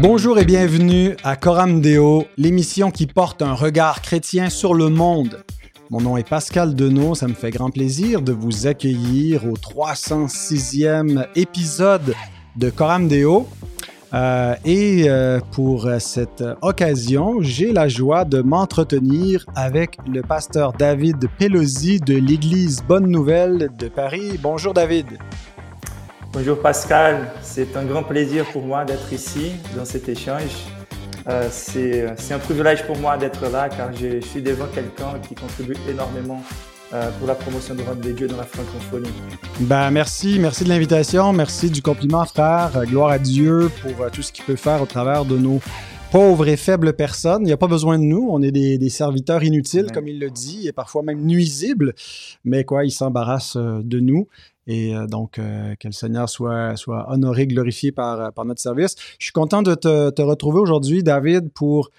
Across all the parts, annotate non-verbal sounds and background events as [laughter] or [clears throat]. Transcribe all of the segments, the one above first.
Bonjour et bienvenue à Coram Deo, l'émission qui porte un regard chrétien sur le monde. Mon nom est Pascal Denot, ça me fait grand plaisir de vous accueillir au 306e épisode de Coram Deo. Euh, et euh, pour cette occasion, j'ai la joie de m'entretenir avec le pasteur David Pelosi de l'Église Bonne Nouvelle de Paris. Bonjour David. Bonjour Pascal, c'est un grand plaisir pour moi d'être ici dans cet échange. Euh, c'est un privilège pour moi d'être là car je, suis devant quelqu'un qui contribue énormément euh, pour la promotion du royaume des dieux dans la francophonie. Ben, merci, merci de l'invitation, merci du compliment frère, euh, gloire à Dieu pour tout ce qu'il peut faire au travers de nos pauvres et faibles personnes. Il n'y a pas besoin de nous. On est des, serviteurs inutiles, comme il le dit, et parfois même nuisibles. Mais quoi, il s'embarrasse de nous. Et euh, donc, euh, que le Seigneur soit, honoré, glorifié par, euh, par notre service. Je suis content de te, retrouver aujourd'hui, David, pour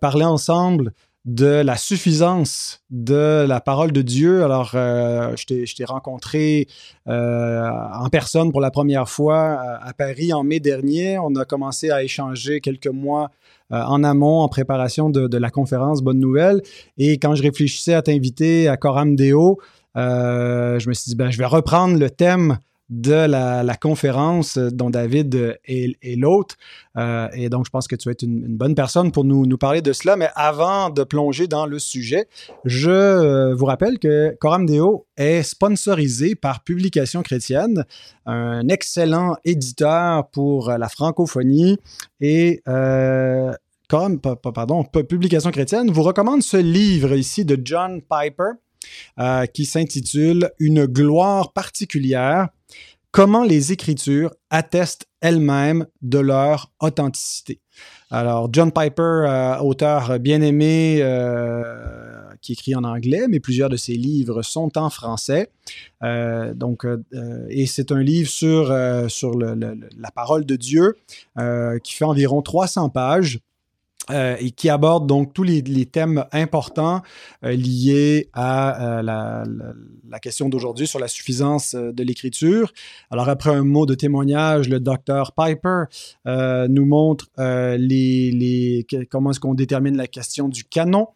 parler ensemble de la suffisance de la parole de Dieu. Alors, je t'ai rencontré en personne pour la première fois à, Paris en mai dernier. On a commencé à échanger quelques mois en amont, en préparation de, de, la conférence Bonne Nouvelle. Et quand je réfléchissais à t'inviter à Coram Deo, je me suis dit, ben, je vais reprendre le thème de la, conférence dont David est, l'hôte. Euh, et donc, je pense que tu vas être une, bonne personne pour nous, nous, parler de cela. Mais avant de plonger dans le sujet, je euh, vous rappelle que Coram Deo est sponsorisé par Publication Chrétienne, un excellent éditeur pour la francophonie. Et Coram, pardon, Publication Chrétienne vous recommande ce livre ici de John Piper euh, qui s'intitule Une gloire particulière, comment les Écritures attestent elles-mêmes de leur authenticité. Alors, John Piper, euh, auteur bien aimé, euh, qui écrit en anglais, mais plusieurs de ses livres sont en français. et c'est un livre sur, sur la parole de Dieu qui fait environ 300 pages. Euh, et qui aborde donc tous les, thèmes importants euh, liés à euh, la, question d'aujourd'hui sur la suffisance de l'écriture. Alors après un mot de témoignage, le docteur Piper nous montre comment est-ce qu'on détermine la question du canon,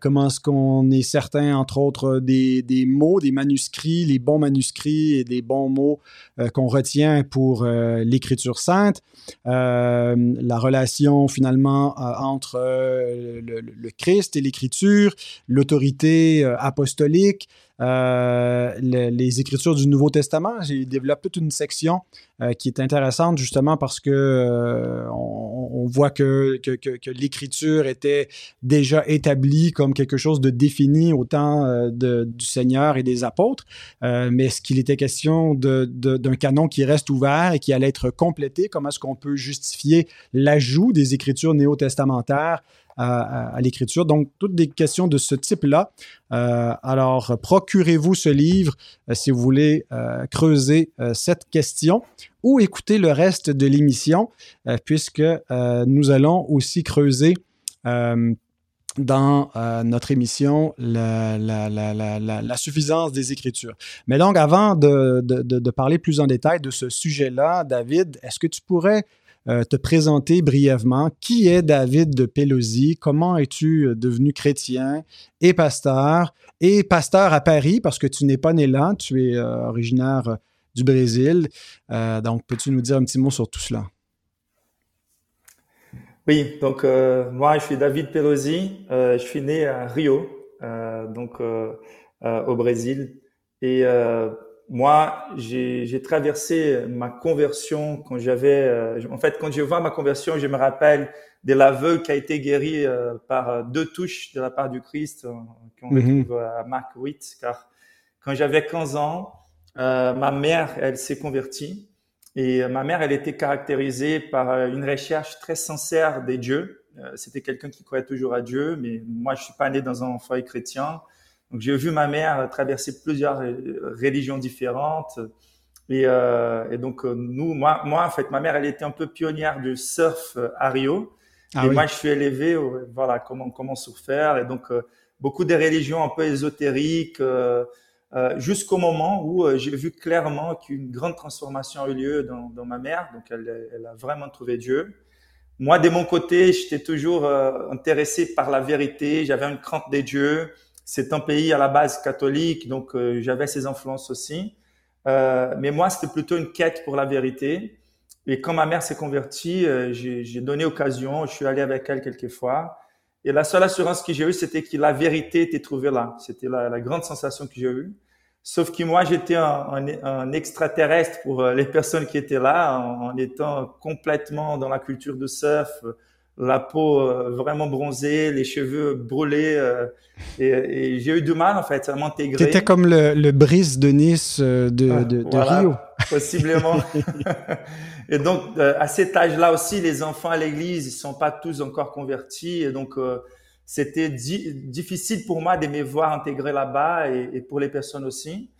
comment est-ce qu'on est certain, entre autres, des, mots, des manuscrits, les bons manuscrits et des bons mots qu'on retient pour l'écriture sainte, la relation finalement entre entre euh, le, Christ et l'Écriture, l'autorité euh, apostolique, euh, les, Écritures du Nouveau Testament. J'ai développé toute une section qui est intéressante justement parce que on, voit que, que, l'Écriture était déjà établie comme quelque chose de défini au temps du Seigneur et des apôtres, mais est-ce qu'il était question d'un canon qui reste ouvert et qui allait être complété? Comment est-ce qu'on peut justifier l'ajout des Écritures néo-testamentaires à, l'écriture. Donc, toutes des questions de ce type-là. Euh, alors, procurez-vous ce livre euh, si vous voulez euh, creuser cette question ou écouter le reste de l'émission, puisque nous allons aussi creuser dans notre émission la, suffisance des Écritures. Mais donc, avant de, parler plus en détail de ce sujet-là, David, est-ce que tu pourrais euh, te présenter brièvement. Qui est David de Pelosi? Comment es-tu euh, devenu chrétien et pasteur? Et pasteur à Paris, parce que tu n'es pas né là, tu es euh, originaire du Brésil. donc, peux-tu nous dire un petit mot sur tout cela? Oui, donc moi, je suis David Pelosi. je suis né à Rio, donc au Brésil. Et moi, j'ai traversé ma conversion quand j'avais, euh, en fait, quand je vois ma conversion, je me rappelle de l'aveugle qui a été guéri euh, par euh, deux touches de la part du Christ, qu'on mm-hmm. retrouve à Marc 8, car quand j'avais 15 ans, ma mère, elle s'est convertie, et ma mère, elle était caractérisée par une recherche très sincère des dieux. C'était quelqu'un qui croyait toujours à Dieu, mais moi, je suis pas né dans un foyer chrétien. Donc j'ai vu ma mère traverser plusieurs religions différentes. Et, euh, et donc euh, nous, moi, moi en fait, ma mère, elle était un peu pionnière du surf euh, à Rio. Ah et moi, je suis élevé, voilà, comment comment surfer. Et donc euh, beaucoup de religions un peu ésotériques. Euh, jusqu'au moment où j'ai vu clairement qu'une grande transformation a eu lieu dans, dans ma mère. Donc elle, elle a vraiment trouvé Dieu. moi, de mon côté, j'étais toujours euh, intéressé par la vérité. J'avais une crainte des dieux. C'est un pays à la base catholique, donc euh, j'avais ces influences aussi. Euh, mais moi, c'était plutôt une quête pour la vérité. Et quand ma mère s'est convertie, j'ai donné occasion. Je suis allé avec elle quelques fois. Et la seule assurance que j'ai eue, c'était que la vérité était trouvée là. C'était la, la, grande sensation que j'ai eue. Sauf que moi, j'étais un, un, extraterrestre pour euh, les personnes qui étaient là, en, étant complètement dans la culture de surf, la peau euh, vraiment bronzée, les cheveux brûlés. Euh, et, j'ai eu du mal, en fait, à m'intégrer. T'étais comme le, le Brice de Nice de, de, de Rio. Possiblement. [laughs] [laughs] et donc, à cet âge-là aussi, les enfants à l'église, ils sont pas tous encore convertis. Et donc, c'était difficile pour moi de me voir intégrer là-bas et, pour les personnes aussi.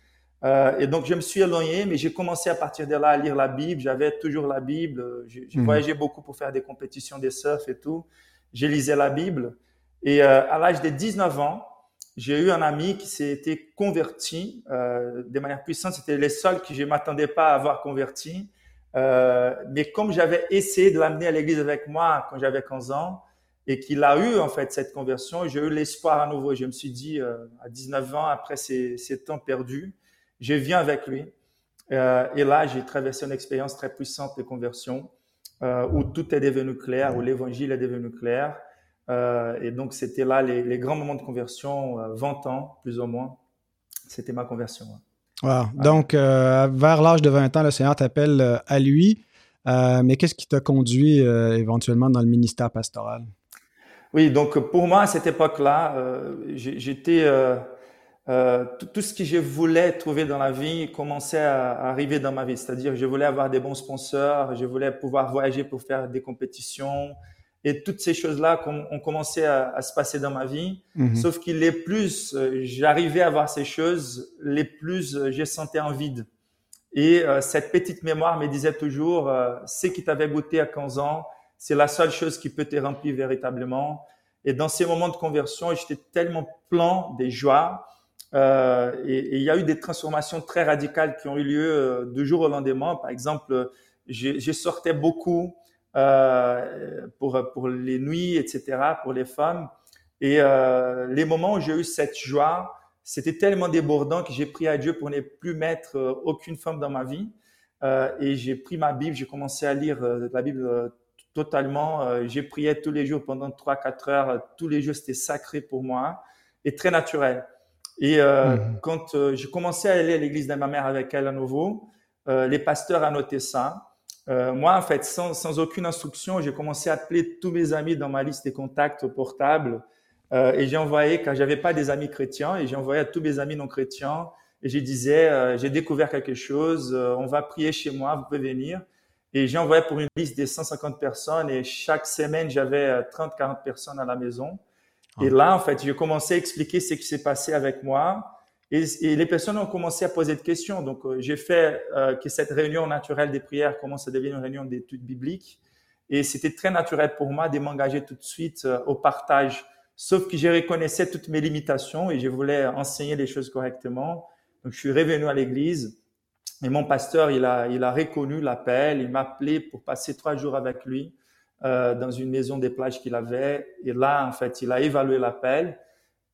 Euh, et donc, je me suis éloigné, mais j'ai commencé à partir de là à lire la Bible. J'avais toujours la Bible. J'ai mhm. voyagé beaucoup pour faire des compétitions de surf et tout. J'ai lisé la Bible. Et euh, à l'âge de 19 ans, j'ai eu un ami qui s'était converti euh, de manière puissante. C'était les seuls que je ne m'attendais pas à avoir converti. Mais comme j'avais essayé de l'amener à l'église avec moi quand j'avais 15 ans, et qu'il a eu en fait cette conversion. J'ai eu l'espoir à nouveau. Je me suis dit à 19 ans, après ces, ces, temps perdus, je viens avec lui. Euh, et là, j'ai traversé une expérience très puissante de conversion euh, où tout est devenu clair, où l'évangile est devenu clair. Euh, et donc, c'était là les, les, grands moments de conversion, 20 euh, ans plus ou moins. C'était ma conversion. Wow. Donc, vers l'âge de 20 ans, le Seigneur t'appelle à lui. mais qu'est-ce qui t'a conduit éventuellement dans le ministère pastoral? Oui, donc pour moi, à cette époque-là, j'étais euh, euh, tout, ce que je voulais trouver dans la vie commençait à, arriver dans ma vie. C'est-à-dire, je voulais avoir des bons sponsors, je voulais pouvoir voyager pour faire des compétitions, et toutes ces choses-là ont, commencé à, se passer dans ma vie. Mhm. Sauf que les plus j'arrivais à voir ces choses, les plus je sentais un vide. Et cette petite mémoire me disait toujours, ce qui t'avait goûté à 15 ans, c'est la seule chose qui peut te remplir véritablement. Et dans ces moments de conversion, j'étais tellement plein de joie. Euh, et, il y a eu des transformations très radicales qui ont eu lieu euh, de jour au lendemain. Par exemple, je, sortais beaucoup euh, pour, pour les nuits, etc., pour les femmes. Et euh, les moments où j'ai eu cette joie, c'était tellement débordant que j'ai prié à Dieu pour ne plus mettre euh, aucune femme dans ma vie. Euh, et j'ai pris ma Bible, j'ai commencé à lire la Bible totalement. J'ai prié tous les jours pendant 3-4 heures. Tous les jours, c'était sacré pour moi et très naturel. Et euh, mhm. quand euh, j'ai commencé à aller à l'église de ma mère avec elle à nouveau, les pasteurs annotaient ça. moi, en fait, sans, sans aucune instruction, j'ai commencé à appeler tous mes amis dans ma liste des contacts portables. et j'ai envoyé, car j'avais pas des amis chrétiens, et j'ai envoyé à tous mes amis non chrétiens. Et je disais, j'ai découvert quelque chose, on va prier chez moi, vous pouvez venir. Et j'ai envoyé pour une liste de 150 personnes et chaque semaine, j'avais 30, euh, 40 personnes à la maison. Et là, en fait, j'ai commencé à expliquer ce qui s'est passé avec moi. Et, les personnes ont commencé à poser des questions. Donc, euh, j'ai fait euh, que cette réunion naturelle des prières commence à devenir une réunion d'études bibliques. Et c'était très naturel pour moi de m'engager tout de suite au partage. Sauf que je reconnaissais toutes mes limitations et je voulais enseigner les choses correctement. Donc, je suis revenu à l'église. Et mon pasteur, il a, il a reconnu l'appel, il m'a appelé pour passer trois jours avec lui euh, dans une maison des plages qu'il avait. Et là, en fait, il a évalué l'appel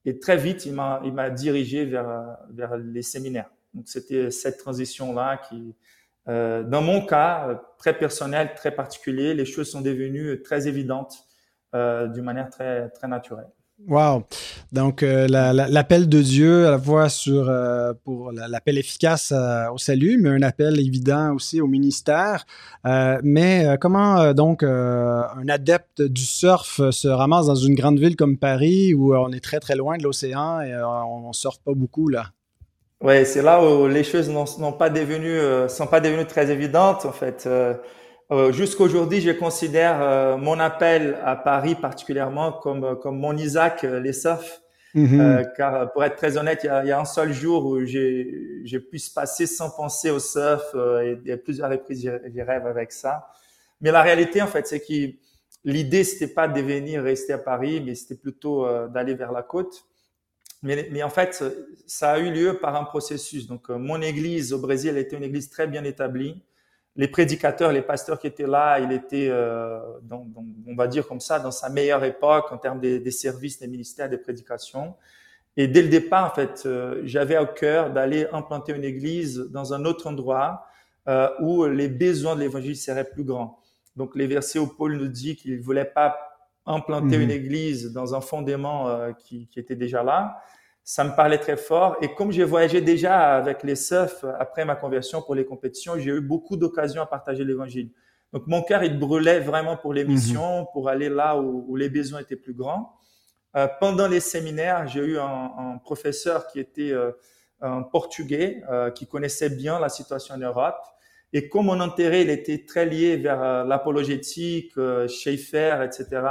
et très vite, il m'a, il m'a dirigé vers, vers les séminaires. Donc, c'était cette transition-là qui, euh, dans mon cas, très personnel, très particulier, les choses sont devenues très évidentes euh, d'une manière très, très naturelle. Wow. Donc, euh, l'appel de Dieu à la fois sur, euh, pour l'appel efficace euh, au salut, mais un appel évident aussi au ministère. mais comment donc un adepte du surf se ramasse dans une grande ville comme Paris où on est très très loin de l'océan et on, ne surfe pas beaucoup là? Oui, c'est là où les choses n'ont pas devenu, sont pas devenues très évidentes en fait. Euh, jusqu'aujourd'hui, je considère euh, mon appel à Paris particulièrement comme, euh, comme mon Isaac les surf. Mhm. car pour être très honnête, il y a, il y a un seul jour où j'ai pu se passer sans penser au surf et il y a plusieurs reprises j'ai rêve avec ça. Mais la réalité, en fait, c'est que l'idée, c'était pas de venir rester à Paris, mais c'était plutôt d'aller vers la côte. Mais, mais, en fait, ça a eu lieu par un processus. Donc, mon église au Brésil était une église très bien établie les prédicateurs, les pasteurs qui étaient là, il était, euh, dans, on va dire comme ça, dans sa meilleure époque en termes des, services, des ministères, des prédications. Et dès le départ, en fait, euh, j'avais au cœur d'aller implanter une église dans un autre endroit euh, où les besoins de l'évangile seraient plus grands. Donc, les versets où Paul nous dit qu'il ne voulait pas implanter une mhm. église dans un fondement euh, qui, qui, était déjà là, ça me parlait très fort. Et comme j'ai voyagé déjà avec les SEF après ma conversion pour les compétitions, j'ai eu beaucoup d'occasions à partager l'évangile. Donc mon cœur, il brûlait vraiment pour les mhm. missions, pour aller là où, où, les besoins étaient plus grands. Euh, pendant les séminaires, j'ai eu un, un, professeur qui était euh, un portugais, euh, qui connaissait bien la situation en Europe. Et comme mon intérêt, il était très lié vers euh, l'apologétique, Schaeffer, etc.,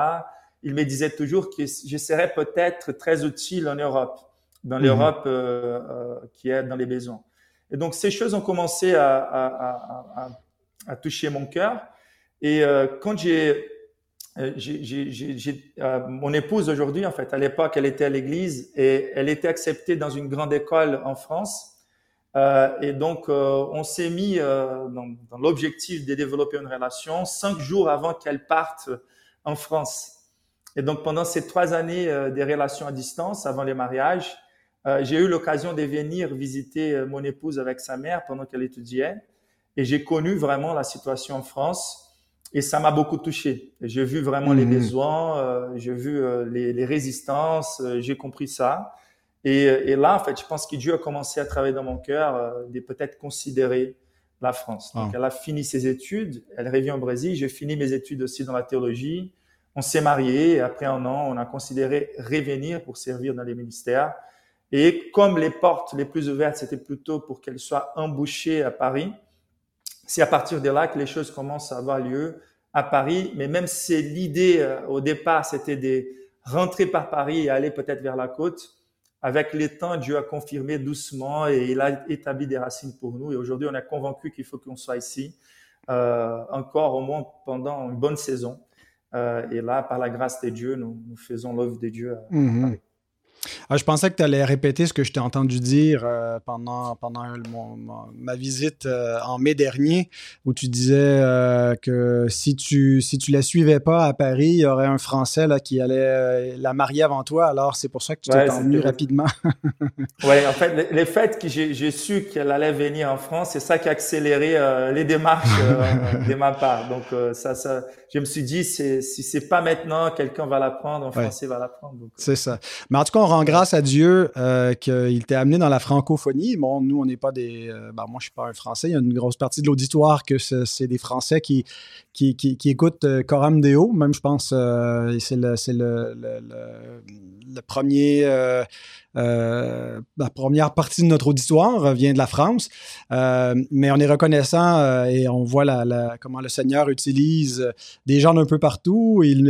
il me disait toujours que je serais peut-être très utile en Europe dans mhm. l'Europe euh, euh, qui est dans les besoins. Et donc ces choses ont commencé à, à, à, à toucher mon cœur. Et euh, quand j'ai j'ai, mon épouse aujourd'hui, en fait, à l'époque, elle était à l'église et elle était acceptée dans une grande école en France. Euh, et donc, euh, on s'est mis euh, dans, dans l'objectif de développer une relation cinq jours avant qu'elle parte en France. Et donc, pendant ces trois années des relations à distance, avant les mariages, euh, j'ai eu l'occasion de venir visiter euh, mon épouse avec sa mère pendant qu'elle étudiait et j'ai connu vraiment la situation en France et ça m'a beaucoup touché. J'ai vu vraiment les mhm. besoins, euh, j'ai vu les, les, résistances, j'ai compris ça. Et, et, là, en fait, je pense que Dieu a commencé à travailler dans mon cœur de peut-être considérer la France. Donc, ah. elle a fini ses études, elle revient au Brésil, j'ai fini mes études aussi dans la théologie. On s'est mariés et après un an, on a considéré revenir pour servir dans les ministères. Et comme les portes les plus ouvertes, c'était plutôt pour qu'elles soient embouchées à Paris, c'est à partir de là que les choses commencent à avoir lieu à Paris. Mais même si l'idée euh, au départ, c'était de rentrer par Paris et aller peut-être vers la côte, avec le temps, Dieu a confirmé doucement et il a établi des racines pour nous. Et aujourd'hui, on est convaincu qu'il faut qu'on soit ici euh, encore au moins pendant une bonne saison. Euh, et là, par la grâce de Dieu, nous, nous faisons l'œuvre de Dieu. À, mm-hmm. Ah, je pensais que tu allais répéter ce que je t'ai entendu dire euh, pendant, pendant ma, visite euh, en mai dernier, où tu disais euh, que si tu si tu la suivais pas à Paris, il y aurait un Français là, qui allait la marier avant toi. Alors, c'est pour ça que tu t'es ouais, rapidement. [laughs] oui, en fait, le, fait que j'ai su qu'elle allait venir en France, c'est ça qui a accéléré les démarches [laughs] de ma part. Donc, ça, ça, je me suis dit, si c'est pas maintenant, quelqu'un va la prendre, un Français va la prendre. C'est ça. Mais en tout cas, on grâce à Dieu euh, qu'il t'ait amené dans la francophonie. Bon, nous, on n'est pas des. Euh, ben, moi, je suis pas un Français. Il y a une grosse partie de l'auditoire que c'est des Français qui, qui, qui, qui écoutent euh, Coram Deo. Même, je pense, c'est le, le, le, premier euh, la première partie de notre auditoire vient de la France, euh, mais on est reconnaissant euh, et on voit la, comment le Seigneur utilise des gens d'un peu partout. Il,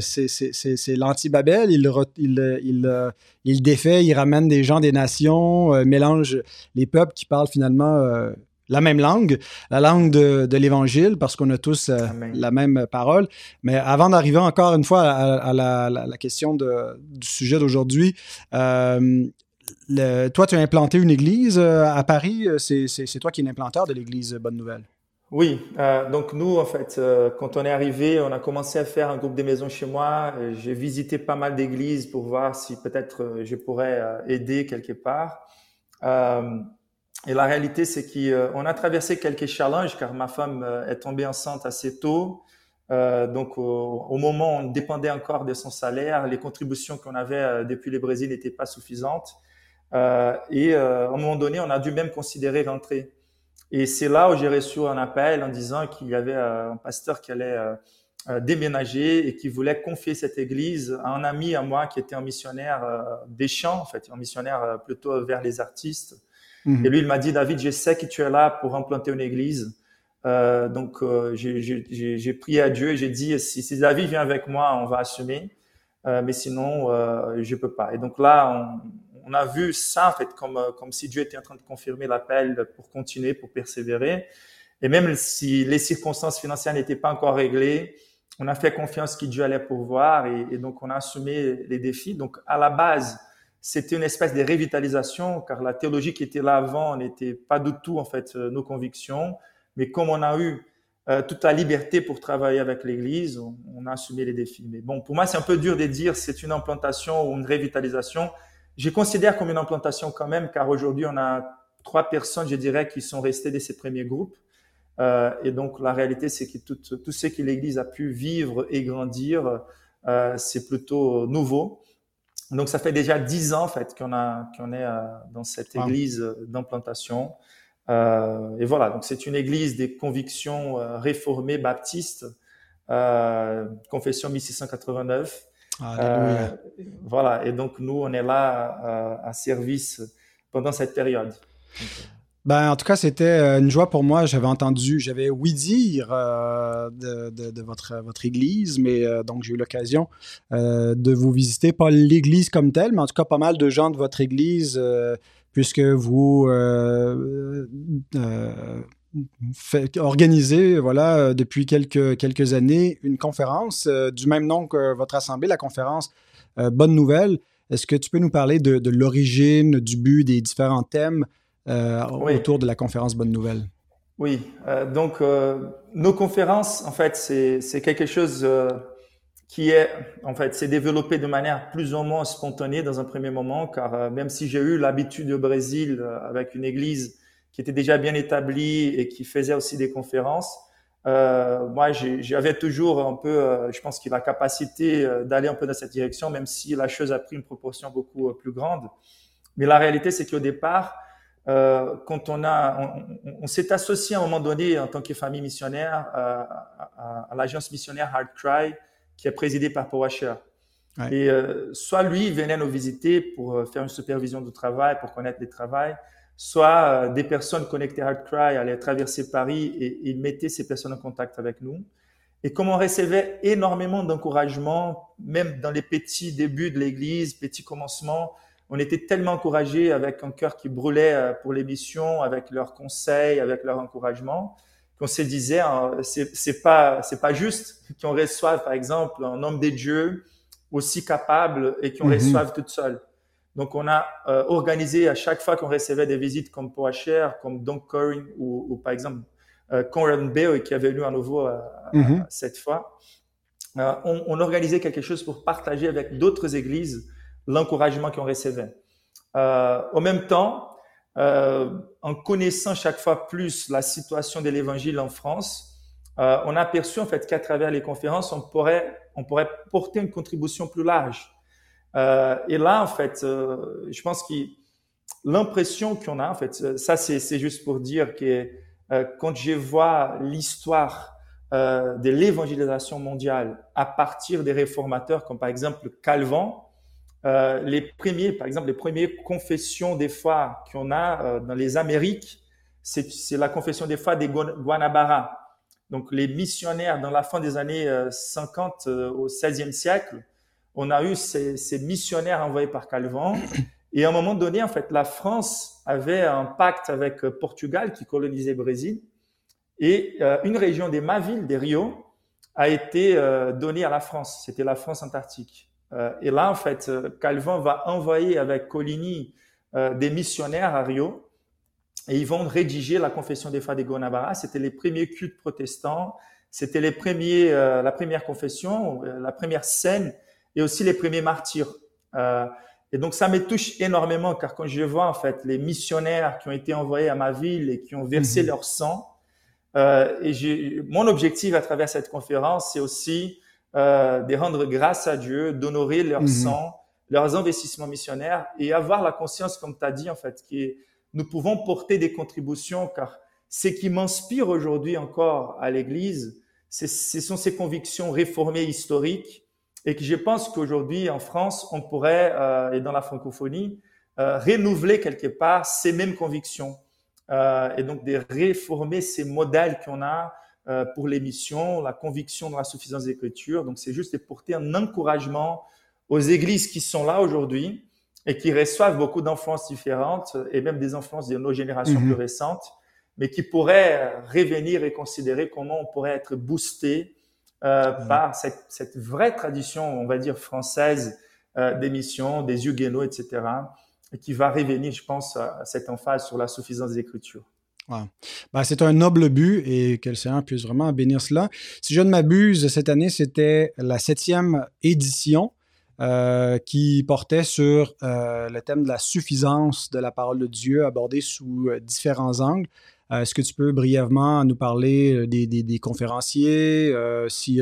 c'est l'anti-Babel, il, il, il, il, défait, il ramène des gens des nations, mélange les peuples qui parlent finalement la même langue, la langue de, l'Évangile, parce qu'on a tous euh, la même parole. Mais avant d'arriver encore une fois à, la, question du sujet d'aujourd'hui, euh, toi, tu as implanté une église euh, à Paris. C'est toi qui es l'implanteur de l'église Bonne Nouvelle. Oui, donc nous, en fait, quand on est arrivé, on a commencé à faire un groupe de maisons chez moi. J'ai visité pas mal d'églises pour voir si peut-être je pourrais aider quelque part. Et la réalité, c'est qu'on a traversé quelques challenges car ma femme euh, est tombée enceinte assez tôt. Euh, donc, au, moment où on dépendait encore de son salaire, les contributions qu'on avait euh, depuis le Brésil n'étaient pas suffisantes. Euh, et euh, à un moment donné, on a dû même considérer rentrer. Et c'est là où j'ai reçu un appel en disant qu'il y avait un pasteur qui allait déménager et qui voulait confier cette église à un ami à moi qui était un missionnaire des champs, en fait, un missionnaire plutôt vers les artistes. Et lui, il m'a dit, David, je sais que tu es là pour implanter une église. Euh, donc, euh, j'ai prié à Dieu et j'ai dit, si, si, David vient avec moi, on va assumer. Euh, mais sinon, euh, je peux pas. Et donc là, on, on, a vu ça, en fait, comme, comme si Dieu était en train de confirmer l'appel pour continuer, pour persévérer. Et même si les circonstances financières n'étaient pas encore réglées, on a fait confiance que Dieu allait pourvoir et, et donc on a assumé les défis. Donc, à la base, c'était une espèce de revitalisation, car la théologie qui était là avant n'était pas du tout en fait euh, nos convictions. Mais comme on a eu euh, toute la liberté pour travailler avec l'Église, on, a assumé les défis. Mais bon, pour moi, c'est un peu dur de dire c'est une implantation ou une revitalisation. Je considère comme une implantation quand même, car aujourd'hui, on a trois personnes, je dirais, qui sont restées de ces premiers groupes. Euh, et donc, la réalité, c'est que tout, tout ce que l'Église a pu vivre et grandir, euh, c'est plutôt nouveau. Donc, ça fait déjà dix ans, en fait, qu'on qu'on est euh, dans cette église d'implantation. Euh, et voilà, donc c'est une église des convictions euh, réformées baptistes, euh, confession 1689. Euh, voilà, et donc nous, on est là à service pendant cette période. Ben, en tout cas, c'était une joie pour moi. J'avais entendu, j'avais oui dire de, de, de, votre, votre église, mais donc j'ai eu l'occasion de vous visiter, pas l'église comme telle, mais en tout cas pas mal de gens de votre église puisque vous euh, euh, organisez, voilà, depuis quelques, quelques années, une conférence euh, du même nom que votre assemblée, la conférence Bonne Nouvelle. Est-ce que tu peux nous parler de, l'origine, du but, des différents thèmes autour de la conférence Bonne Nouvelle? Oui, donc nos conférences, en fait, c'est quelque chose qui est, en fait, s'est développé de manière plus ou moins spontanée dans un premier moment, car euh, même si j'ai eu l'habitude au Brésil euh, avec une église qui était déjà bien établie et qui faisait aussi des conférences, euh, moi, j'avais toujours un peu, euh, je pense qu'il a la capacité d'aller un peu dans cette direction, même si la chose a pris une proportion beaucoup plus grande. Mais la réalité, c'est qu'au départ, quand on a, on, s'est associé à un moment donné en tant que famille missionnaire à, à, à l'agence missionnaire Hard Cry, qui est présidé par Powasher. Et euh, soit lui venait nous visiter pour euh, faire une supervision du travail, pour connaître les travails, soit euh, des personnes connectées à Cry allaient traverser Paris et ils mettaient ces personnes en contact avec nous. Et comme on recevait énormément d'encouragement, même dans les petits débuts de l'Église, petits commencements, on était tellement encouragés avec un cœur qui brûlait pour l'émission, avec leurs conseils, avec leur encouragement qu'on se disait, hein, c'est pas c'est pas juste qu'on reçoive par exemple un homme des dieux aussi capable et qu'on mm reçoive toute seule. Donc on a euh, organisé à chaque fois qu'on recevait des visites comme Poacher, comme Don Corin ou, ou, par exemple euh, Conrad Bale qui est venu à nouveau euh, mhm. cette fois, euh, on, on, organisait quelque chose pour partager avec d'autres églises l'encouragement qu'on recevait. au même temps, euh, en connaissant chaque fois plus la situation de l'évangile en France, euh, on a aperçu en fait qu'à travers les conférences, on pourrait, on pourrait porter une contribution plus large. Euh, et là, en fait, euh, je pense que l'impression qu'on a, en fait, ça c'est juste pour dire que euh, quand je vois l'histoire euh, de l'évangélisation mondiale à partir des réformateurs, comme par exemple Calvin, euh, les premiers, par exemple, les premières confessions des foi qu'on a euh, dans les Amériques, c'est la confession des foi des Guanabara. Donc, les missionnaires dans la fin des années 50 euh, au 16e siècle, on a eu ces, ces, missionnaires envoyés par Calvin. Et à un moment donné, en fait, la France avait un pacte avec Portugal qui colonisait le Brésil. Et une région des Mavilles, des Rio, a été donnée à la France. C'était la France antarctique. Euh, et là, en fait, euh, Calvin va envoyer avec Coligny euh, des missionnaires à Rio et ils vont rédiger la confession des foi des Gonabara. C'était les premiers cultes protestants, c'était les premiers, la première confession, la première scène et aussi les premiers martyrs. et donc ça me touche énormément car quand je vois en fait les missionnaires qui ont été envoyés à ma ville et qui ont versé mhm. leur sang, et mon objectif à travers cette conférence, c'est aussi euh, de rendre grâce à Dieu, d'honorer leur mhm. sang, leurs investissements missionnaires et avoir la conscience, comme tu as dit, en fait, que nous pouvons porter des contributions car ce qui m'inspire aujourd'hui encore à l'Église, ce sont ces convictions réformées historiques et que je pense qu'aujourd'hui en France, on pourrait, euh, et dans la francophonie, euh, renouveler quelque part ces mêmes convictions euh, et donc de réformer ces modèles qu'on a euh, pour l'émission, la conviction dans la suffisance des Écritures. Donc, c'est juste de porter un encouragement aux églises qui sont là aujourd'hui et qui reçoivent beaucoup d'influences différentes et même des influences de nos générations mhm. plus récentes, mais qui pourraient revenir et considérer comment on pourrait être boosté euh, par cette, cette, vraie tradition, on va dire, française euh, d'émission, des Huguenots, etc., et qui va revenir, je pense, à cette emphase sur la suffisance des Écritures. Ben, c'est un noble but et que le Seigneur puisse vraiment bénir cela. Si je ne m'abuse, cette année, c'était la septième édition euh, qui portait sur euh, le thème de la suffisance de la parole de Dieu abordée sous euh, différents angles. Est-ce que tu peux brièvement nous parler des, conférenciers? si,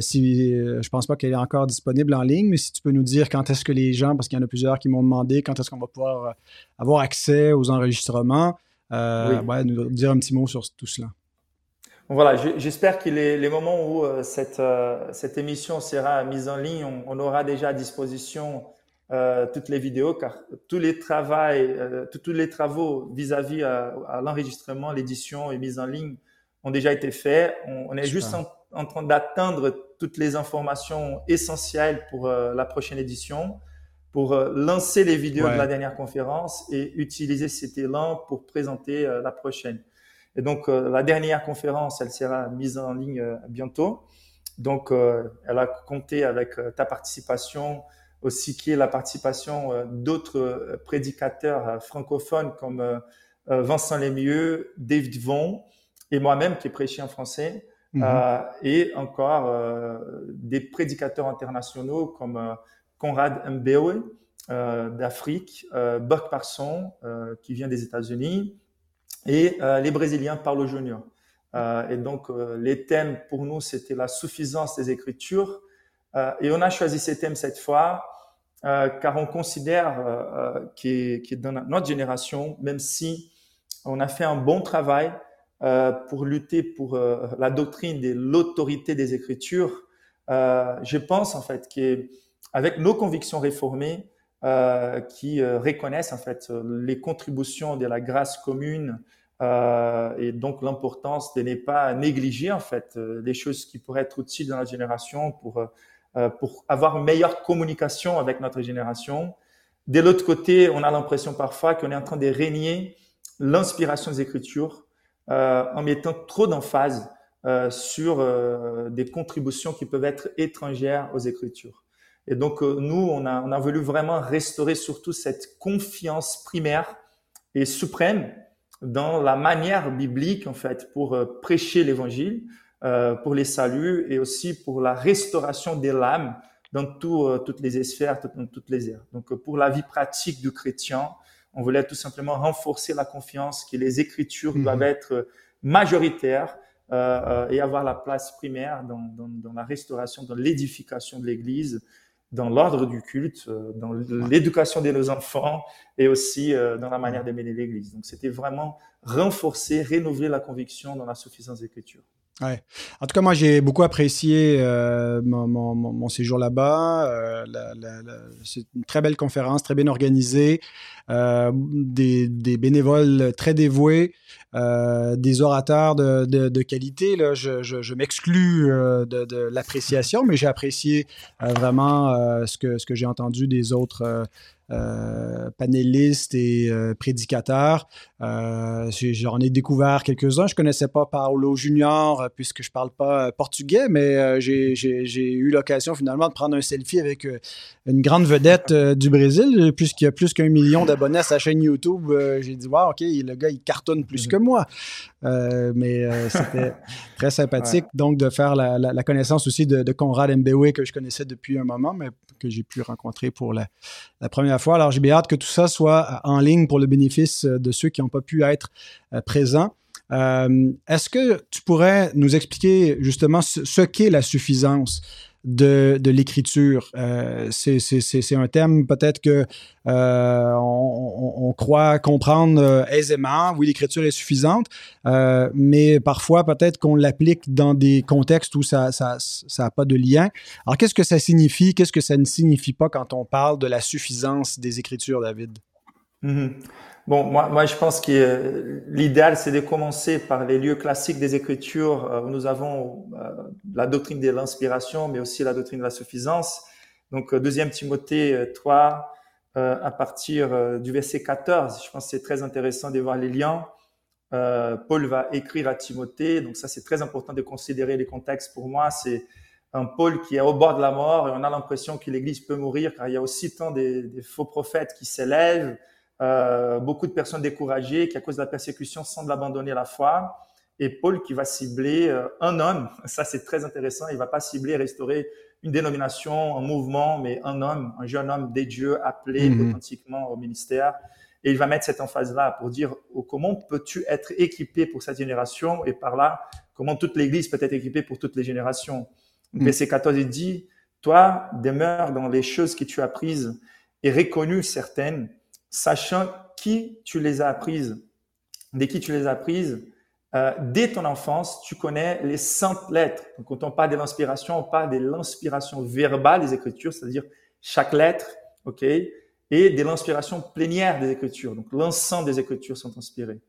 si je pense pas qu'elle est encore disponible en ligne, mais si tu peux nous dire quand est-ce que les gens, parce qu'il y en a plusieurs qui m'ont demandé, quand est-ce qu'on va pouvoir avoir accès aux enregistrements? Ouais, nous dire un petit mot sur tout cela. Voilà, j'espère que les, les, moments où euh, cette, euh, cette émission sera mise en ligne, on, aura déjà à disposition euh, toutes les vidéos, car tous les, travails, tous les travaux vis-à-vis à, l'enregistrement, l'édition et mise en ligne ont déjà été faits. On, est juste en, train d'atteindre toutes les informations essentielles pour la prochaine édition, pour lancer les vidéos de la dernière conférence et utiliser cet élan pour présenter la prochaine. Et donc, euh, la dernière conférence, elle sera mise en ligne euh, bientôt. Donc, euh, elle a compté avec ta participation, aussi qui est la participation d'autres prédicateurs francophones comme Vincent Lemieux, David Vaughn et moi-même qui ai prêché en français. Mhm. et encore des prédicateurs internationaux comme Conrad Mbewe d'Afrique, Buck Parson qui vient des États-Unis, et euh, les Brésiliens parlent junior. Euh, et donc, euh, les thèmes pour nous, c'était la suffisance des Écritures. et on a choisi ces thèmes cette fois car on considère qui est, dans notre génération, même si on a fait un bon travail pour lutter pour la doctrine de l'autorité des Écritures, je pense en fait qu'avec nos convictions réformées, euh, qui euh, reconnaissent en fait les contributions de la grâce commune euh, et donc l'importance de ne pas négliger en fait les choses qui pourraient être utiles dans la génération pour pour avoir une meilleure communication avec notre génération. De l'autre côté, on a l'impression parfois qu'on est en train de régner l'inspiration des Écritures en mettant trop d'emphase sur des contributions qui peuvent être étrangères aux Écritures. Et donc, euh, nous, on a, on a voulu vraiment restaurer surtout cette confiance primaire et suprême dans la manière biblique, en fait, pour euh, prêcher l'évangile, euh, pour les saluts et aussi pour la restauration des l'âme dans tout, toutes les sphères, dans toutes les aires. Donc, pour la vie pratique du chrétien, on voulait tout simplement renforcer la confiance que les Écritures mhm. doivent être majoritaires euh, et avoir la place primaire dans, dans, dans la restauration, dans l'édification de l'Église dans l'ordre du culte, euh, dans l'éducation de nos enfants et aussi euh, dans la manière d'aimer l'Église. Donc, c'était vraiment renforcer, rénover la conviction dans la suffisance d'écriture. En tout cas, moi, j'ai beaucoup apprécié euh, mon, séjour là-bas. Euh, c'est une très belle conférence, très bien organisée, euh, des, bénévoles très dévoués, des orateurs de, qualité. Là. Je, m'exclus de, l'appréciation, mais j'ai apprécié vraiment ce que j'ai entendu des autres euh, panélistes et euh, prédicateurs. Euh, j'en ai découvert quelques-uns. Je connaissais pas Paolo Junior puisque je parle pas portugais, mais j'ai eu l'occasion finalement de prendre un selfie avec une grande vedette du Brésil, puisqu'il y a plus qu'un million d'abonnés à sa chaîne YouTube. j'ai dit, wow, OK, le gars, il cartonne plus que moi. mais c'était [laughs] très sympathique. Donc, de faire la, connaissance aussi de, de Conrad Mbewe, que je connaissais depuis un moment, mais que j'ai pu rencontrer pour la, la première Alors, j'ai bien hâte que tout ça soit euh, en ligne pour le bénéfice euh, de ceux qui n'ont pas pu être euh, présents. Est-ce que tu pourrais nous expliquer justement ce qu'est la suffisance? De, de l'écriture. Euh, c'est un thème peut-être que euh, on, croit comprendre euh, aisément. Oui, l'écriture est suffisante, mais parfois peut-être qu'on l'applique dans des contextes où ça ça ça a pas de lien. Alors qu'est-ce que ça signifie? Qu'est-ce que ça ne signifie pas quand on parle de la suffisance des écritures, David? Mm-hmm. Bon, moi, moi, je pense que l'idéal, c'est de commencer par les lieux classiques des Écritures euh, où nous avons euh, la doctrine de l'inspiration, mais aussi la doctrine de la suffisance. Donc, euh, deuxième Timothée 3, à partir du verset 14, je pense que c'est très intéressant de voir les liens. Paul va écrire à Timothée, donc ça, c'est très important de considérer les contextes. Pour moi, c'est un Paul qui est au bord de la mort et on a l'impression que l'Église peut mourir car il y a aussi tant des faux prophètes qui s'élèvent euh, beaucoup de personnes découragées qui, à cause de la persécution, semblent abandonner la foi. Et Paul qui va cibler euh, un homme, [laughs] ça c'est très intéressant, il va pas cibler, restaurer une dénomination, un mouvement, mais un homme, un jeune homme des dieux appelé mhm. authentiquement au ministère. Et il va mettre cette emphase-là pour dire oh, comment peux-tu être équipé pour cette génération et par là, comment toute l'Église peut être équipée pour toutes les générations? Mm. Verset 14, il dit, toi, demeure dans les choses que tu as apprises et reconnues certaines, sachant qui tu les as apprises, de qui tu les as apprises. Euh, dès ton enfance, tu connais les saintes lettres. Donc, quand on parle de l'inspiration, on parle de l'inspiration verbale des Écritures, c'est-à-dire chaque lettre, ok, et de l'inspiration plénière des Écritures. Donc, l'ensemble des Écritures sont inspirées.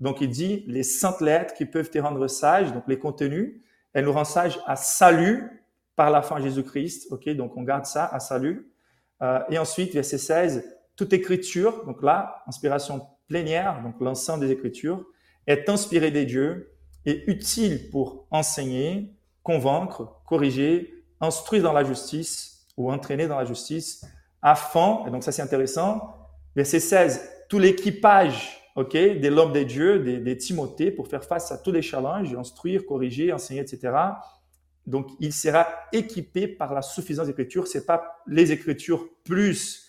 Donc, il dit les saintes lettres qui peuvent te rendre sage, donc les contenus, elles nous rendent sage à salut par la fin Jésus-Christ. Ok, donc on garde ça à salut. Euh, et ensuite, verset 16, toute écriture, donc là, inspiration plénière, donc l'ensemble des Écritures, est inspirée des dieux et utile pour enseigner, convaincre, corriger, instruire dans la justice ou entraîner dans la justice, afin, et donc ça c'est intéressant, verset 16, tout l'équipage ok, de l'homme des dieux, des, Timothée, pour faire face à tous les challenges, instruire, corriger, enseigner, etc. Donc, il sera équipé par la suffisance des Écritures. C'est pas les Écritures plus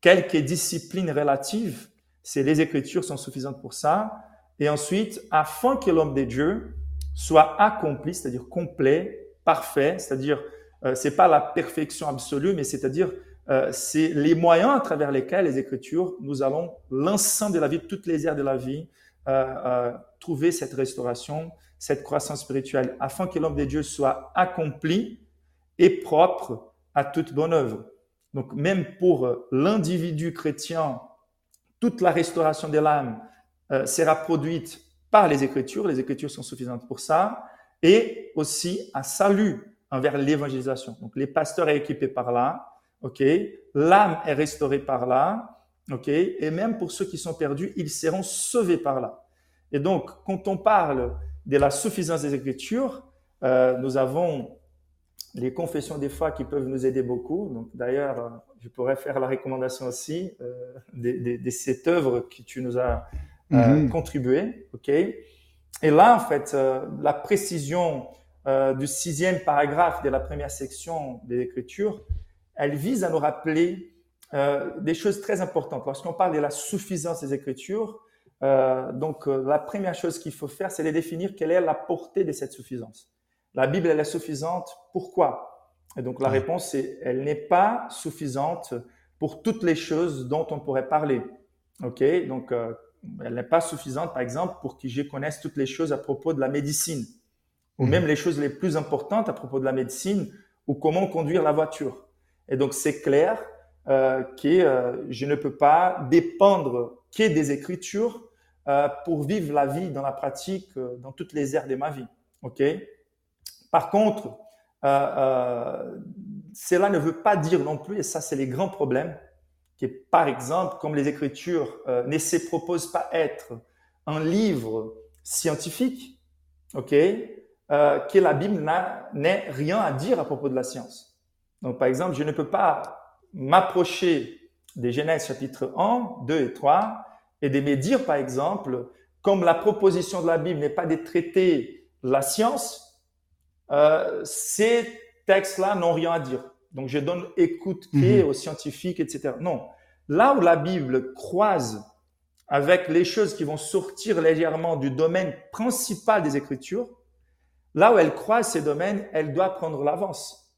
quelques disciplines relatives. C'est les Écritures sont suffisantes pour ça. Et ensuite, afin que l'homme des dieux soit accompli, c'est-à-dire complet, parfait, c'est-à-dire euh, c'est pas la perfection absolue, mais c'est-à-dire euh, c'est les moyens à travers lesquels les Écritures, nous allons l'ensemble de la vie, toutes les aires de la vie, euh, euh, trouver cette restauration, cette croissance spirituelle, afin que l'homme de Dieu soit accompli et propre à toute bonne œuvre. Donc même pour l'individu chrétien, toute la restauration de l'âme sera produite par les Écritures. Les Écritures sont suffisantes pour ça. Et aussi un salut envers l'évangélisation. Donc les pasteurs équipés par là, ok? L'âme est restaurée par là, ok? Et même pour ceux qui sont perdus, ils seront sauvés par là. Et donc, quand on parle de la suffisance des Écritures, euh, nous avons les confessions des foi qui peuvent nous aider beaucoup. Donc, d'ailleurs, euh, je pourrais faire la recommandation aussi euh, de, cette œuvre que tu nous as mm-hmm. contribué, ok? Et là, en fait, la précision du sixième paragraphe de la première section des Écritures elle vise à nous rappeler euh, des choses très importantes. Lorsqu'on parle de la suffisance des Écritures, euh, donc euh, la première chose qu'il faut faire, c'est de définir quelle est la portée de cette suffisance. La Bible, elle est suffisante. Pourquoi? Et donc la réponse, c'est elle n'est pas suffisante pour toutes les choses dont on pourrait parler. Ok? Donc elle n'est pas suffisante, par exemple, pour que je connaisse toutes les choses à propos de la médecine, ou mmh. même les choses les plus importantes à propos de la médecine, ou comment conduire la voiture. Et donc, c'est clair euh, que euh, je ne peux pas dépendre que des Écritures euh, pour vivre la vie dans la pratique, euh, dans toutes les aires de ma vie. Ok? Par contre, euh, cela ne veut pas dire non plus, et ça c'est les grands problèmes, que par exemple, comme les Écritures ne se proposent pas être un livre scientifique, ok, que la Bible n'a rien à dire à propos de la science. Donc, par exemple, je ne peux pas m'approcher des Genèse chapitre 1, 2 et 3 et de me dire, par exemple, comme la proposition de la Bible n'est pas de traiter la science, euh, ces textes-là n'ont rien à dire. Donc, je donne écoute clé mhm. aux scientifiques, etc. Non. Là où la Bible croise avec les choses qui vont sortir légèrement du domaine principal des Écritures, là où elle croise ces domaines, elle doit prendre l'avance.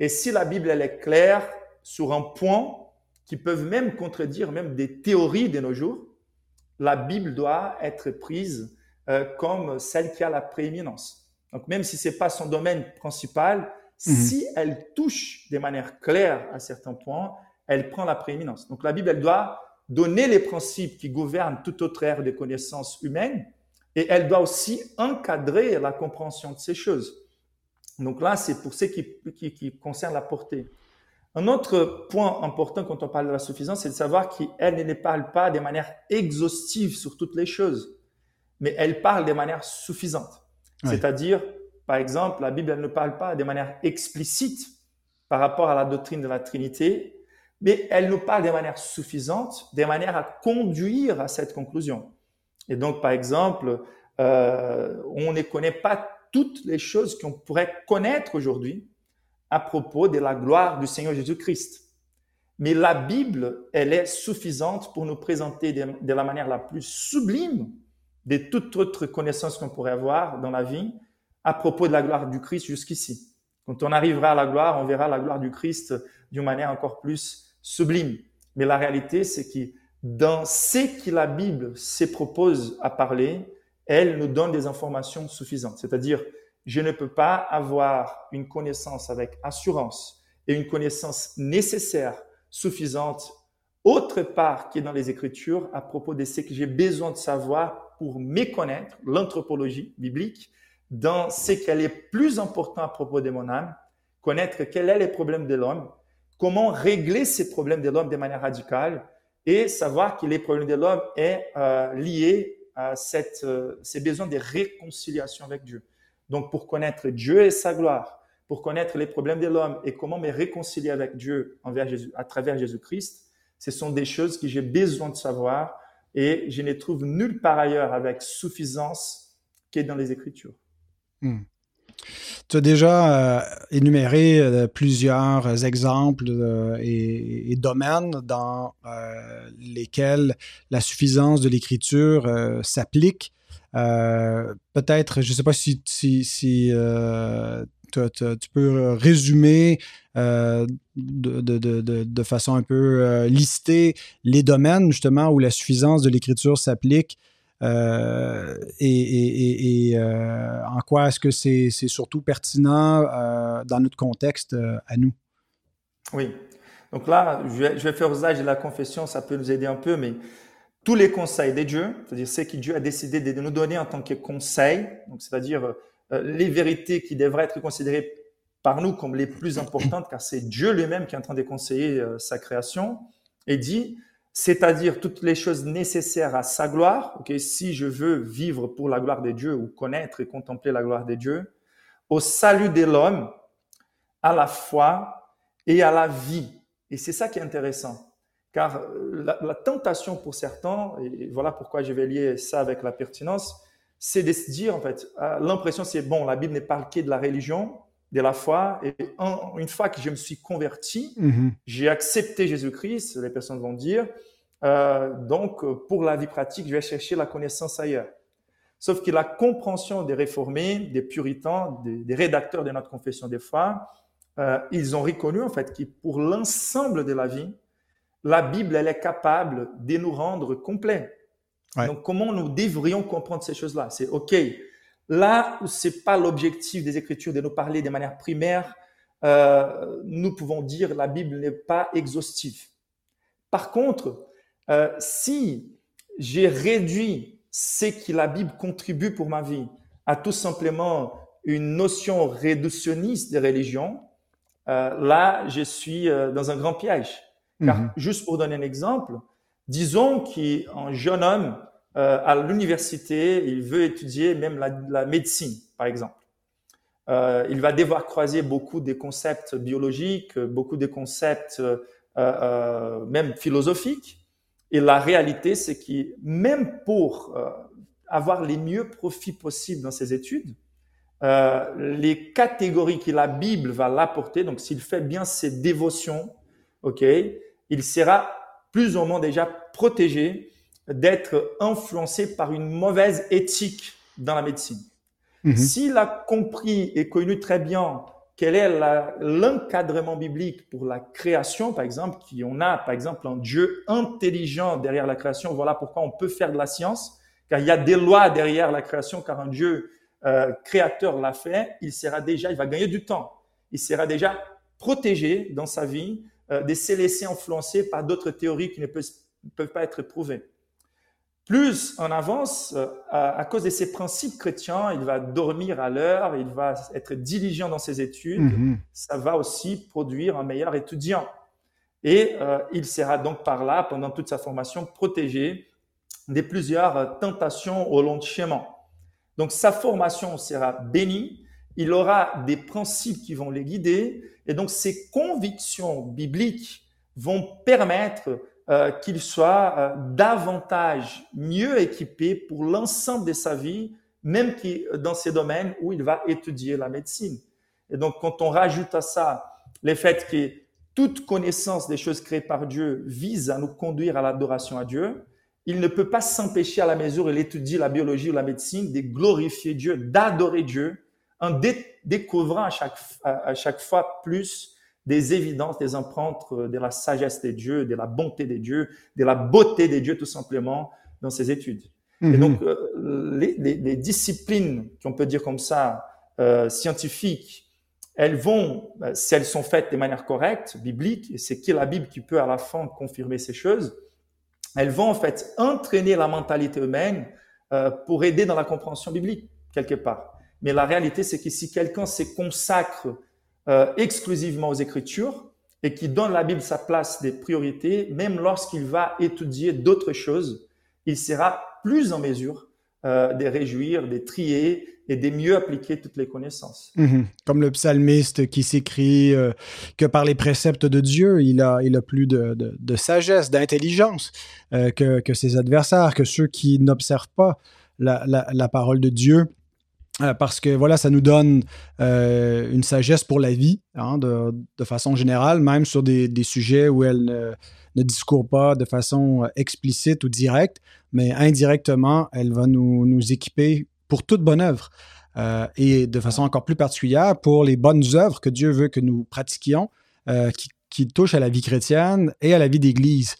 Et si la Bible elle est claire sur un point qui peuvent même contredire même des théories de nos jours, la Bible doit être prise euh, comme celle qui a la prééminence. Donc même si c'est pas son domaine principal, mhm. si elle touche de manière claire à certains points, elle prend la prééminence. Donc la Bible elle doit donner les principes qui gouvernent toute autre ère des connaissances humaines et elle doit aussi encadrer la compréhension de ces choses. Donc là, c'est pour ce qui, qui, concerne la portée. Un autre point important quand on parle de la suffisance, c'est de savoir qu'elle ne parle pas de manière exhaustive sur toutes les choses, mais elle parle de manière suffisante. C'est-à-dire, par exemple, la Bible elle ne parle pas de manière explicite par rapport à la doctrine de la Trinité, mais elle nous parle de manière suffisante, de manière à conduire à cette conclusion. Et donc, par exemple, euh, on ne connaît pas toutes les choses qu'on pourrait connaître aujourd'hui à propos de la gloire du Seigneur Jésus-Christ. Mais la Bible, elle est suffisante pour nous présenter de, la manière la plus sublime de toute autre connaissance qu'on pourrait avoir dans la vie à propos de la gloire du Christ jusqu'ici. Quand on arrivera à la gloire, on verra la gloire du Christ d'une manière encore plus sublime. Mais la réalité, c'est que dans ce que la Bible se propose à parler, elle nous donne des informations suffisantes. C'est-à-dire, je ne peux pas avoir une connaissance avec assurance et une connaissance nécessaire, suffisante, autre part qui est dans les Écritures à propos de ce que j'ai besoin de savoir pour méconnaître l'anthropologie biblique, dans ce qu'elle est plus important à propos de mon âme, connaître quels sont les problèmes de l'homme, comment régler ces problèmes de l'homme de manière radicale et savoir que les problèmes de l'homme est euh, lié à cette, euh, ces besoins de réconciliation avec Dieu. Donc, pour connaître Dieu et sa gloire, pour connaître les problèmes de l'homme et comment me réconcilier avec Dieu envers Jésus, à travers Jésus-Christ, ce sont des choses que j'ai besoin de savoir et je ne trouve nulle part ailleurs avec suffisance qu'est dans les Écritures. Hmm. Tu as déjà euh, énuméré euh, plusieurs exemples euh, et, domaines dans lesquels la suffisance de l'écriture s'applique. Peut-être, je ne sais pas si, si tu peux résumer de, façon un peu listée les domaines justement où la suffisance de l'écriture s'applique euh, et, euh, en quoi est-ce que c'est surtout pertinent euh, dans notre contexte à nous? Oui. Donc là, je vais, faire usage de la confession, ça peut nous aider un peu, mais tous les conseils de Dieu, c'est-à-dire ce que Dieu a décidé de nous donner en tant que conseil, c'est-à-dire les vérités qui devraient être considérées par nous comme les plus importantes, car c'est Dieu lui-même qui est en train de conseiller sa création, et dit, c'est-à-dire toutes les choses nécessaires à sa gloire. ok si je veux vivre pour la gloire de Dieu ou connaître et contempler la gloire de Dieu, au salut de l'homme, à la foi et à la vie. Et c'est ça qui est intéressant. Car euh, la, tentation pour certains, et voilà pourquoi je vais lier ça avec la pertinence, c'est de se dire, en fait, euh, l'impression c'est, bon, la Bible ne parle que de la religion, de la foi. Et une fois que je me suis converti, mhm. j'ai accepté Jésus-Christ, les personnes vont dire, euh, donc pour la vie pratique, je vais chercher la connaissance ailleurs. Sauf que la compréhension des réformés, des puritains, des, rédacteurs de notre confession des foi, euh, ils ont reconnu en fait que pour l'ensemble de la vie, la Bible, elle est capable de nous rendre complets. Donc comment nous devrions comprendre ces choses-là? C'est OK, Là où c'est pas l'objectif des Écritures de nous parler de manière primaire, euh, nous pouvons dire la Bible n'est pas exhaustive. Par contre, euh, si j'ai réduit ce que la Bible contribue pour ma vie à tout simplement une notion réductionniste des religions, euh, là, je suis dans un grand piège. Car, mhm. juste pour donner un exemple, disons qu'un jeune homme euh, à l'université, il veut étudier même la, médecine, par exemple. Euh, il va devoir croiser beaucoup des concepts biologiques, beaucoup des concepts euh, même philosophiques. Et la réalité, c'est que même pour avoir les mieux profits possibles dans ses études, les catégories que la Bible va l'apporter, donc s'il fait bien ses dévotions, ok, il sera plus ou moins déjà protégé d'être influencé par une mauvaise éthique dans la médecine. Mhm. S'il a compris et connu très bien quel est l'encadrement biblique pour la création, par exemple, qui on a, par exemple, un Dieu intelligent derrière la création, voilà pourquoi on peut faire de la science, car il y a des lois derrière la création, car un Dieu euh, créateur l'a fait, il sera déjà, il va gagner du temps, il sera déjà protégé dans sa vie euh, de se laisser influencer par d'autres théories qui ne peuvent, peuvent pas être prouvées plus on avance, euh, à, cause de ses principes chrétiens, il va dormir à l'heure, il va être diligent dans ses études, mhm. ça va aussi produire un meilleur étudiant. Et euh, il sera donc par là, pendant toute sa formation, protégé des plusieurs tentations au long de chemin. Donc sa formation sera bénie, il aura des principes qui vont les guider, et donc ses convictions bibliques vont permettre euh, qu'il soit euh, davantage mieux équipé pour l'ensemble de sa vie, même dans ces domaines où il va étudier la médecine. Et donc, quand on rajoute à ça le fait que toute connaissance des choses créées par Dieu vise à nous conduire à l'adoration à Dieu, il ne peut pas s'empêcher à la mesure où il étudie la biologie ou la médecine de glorifier Dieu, d'adorer Dieu, en découvrant à chaque, à chaque fois plus des évidences, des empreintes euh, de la sagesse des dieux, de la bonté des dieux, de la beauté des dieux tout simplement dans ses études. Et mhm. donc, euh, les, les, les, disciplines, qu'on peut dire comme ça, euh, scientifiques, elles vont, euh, si elles sont faites de manière correcte, biblique, et c'est qui la Bible qui peut à la fin confirmer ces choses, elles vont en fait entraîner la mentalité humaine pour aider dans la compréhension biblique, quelque part. Mais la réalité, c'est que si quelqu'un se consacre euh, exclusivement aux Écritures et qui donne la Bible sa place des priorités, même lorsqu'il va étudier d'autres choses, il sera plus en mesure euh, de réjouir, de trier et de mieux appliquer toutes les connaissances. Mhm. Comme le psalmiste qui s'écrit euh, que par les préceptes de Dieu, il a, il a plus de, de, sagesse, d'intelligence que, que, ses adversaires, que ceux qui n'observent pas la, la, parole de Dieu. Euh, parce que voilà, ça nous donne euh, une sagesse pour la vie, hein, de, façon générale, même sur des, sujets où elle ne, discourt pas de façon euh, explicite ou directe, mais indirectement, elle va nous, équiper pour toute bonne œuvre. Et de façon encore plus particulière pour les bonnes œuvres que Dieu veut que nous pratiquions, qui, touchent à la vie chrétienne et à la vie d'Église.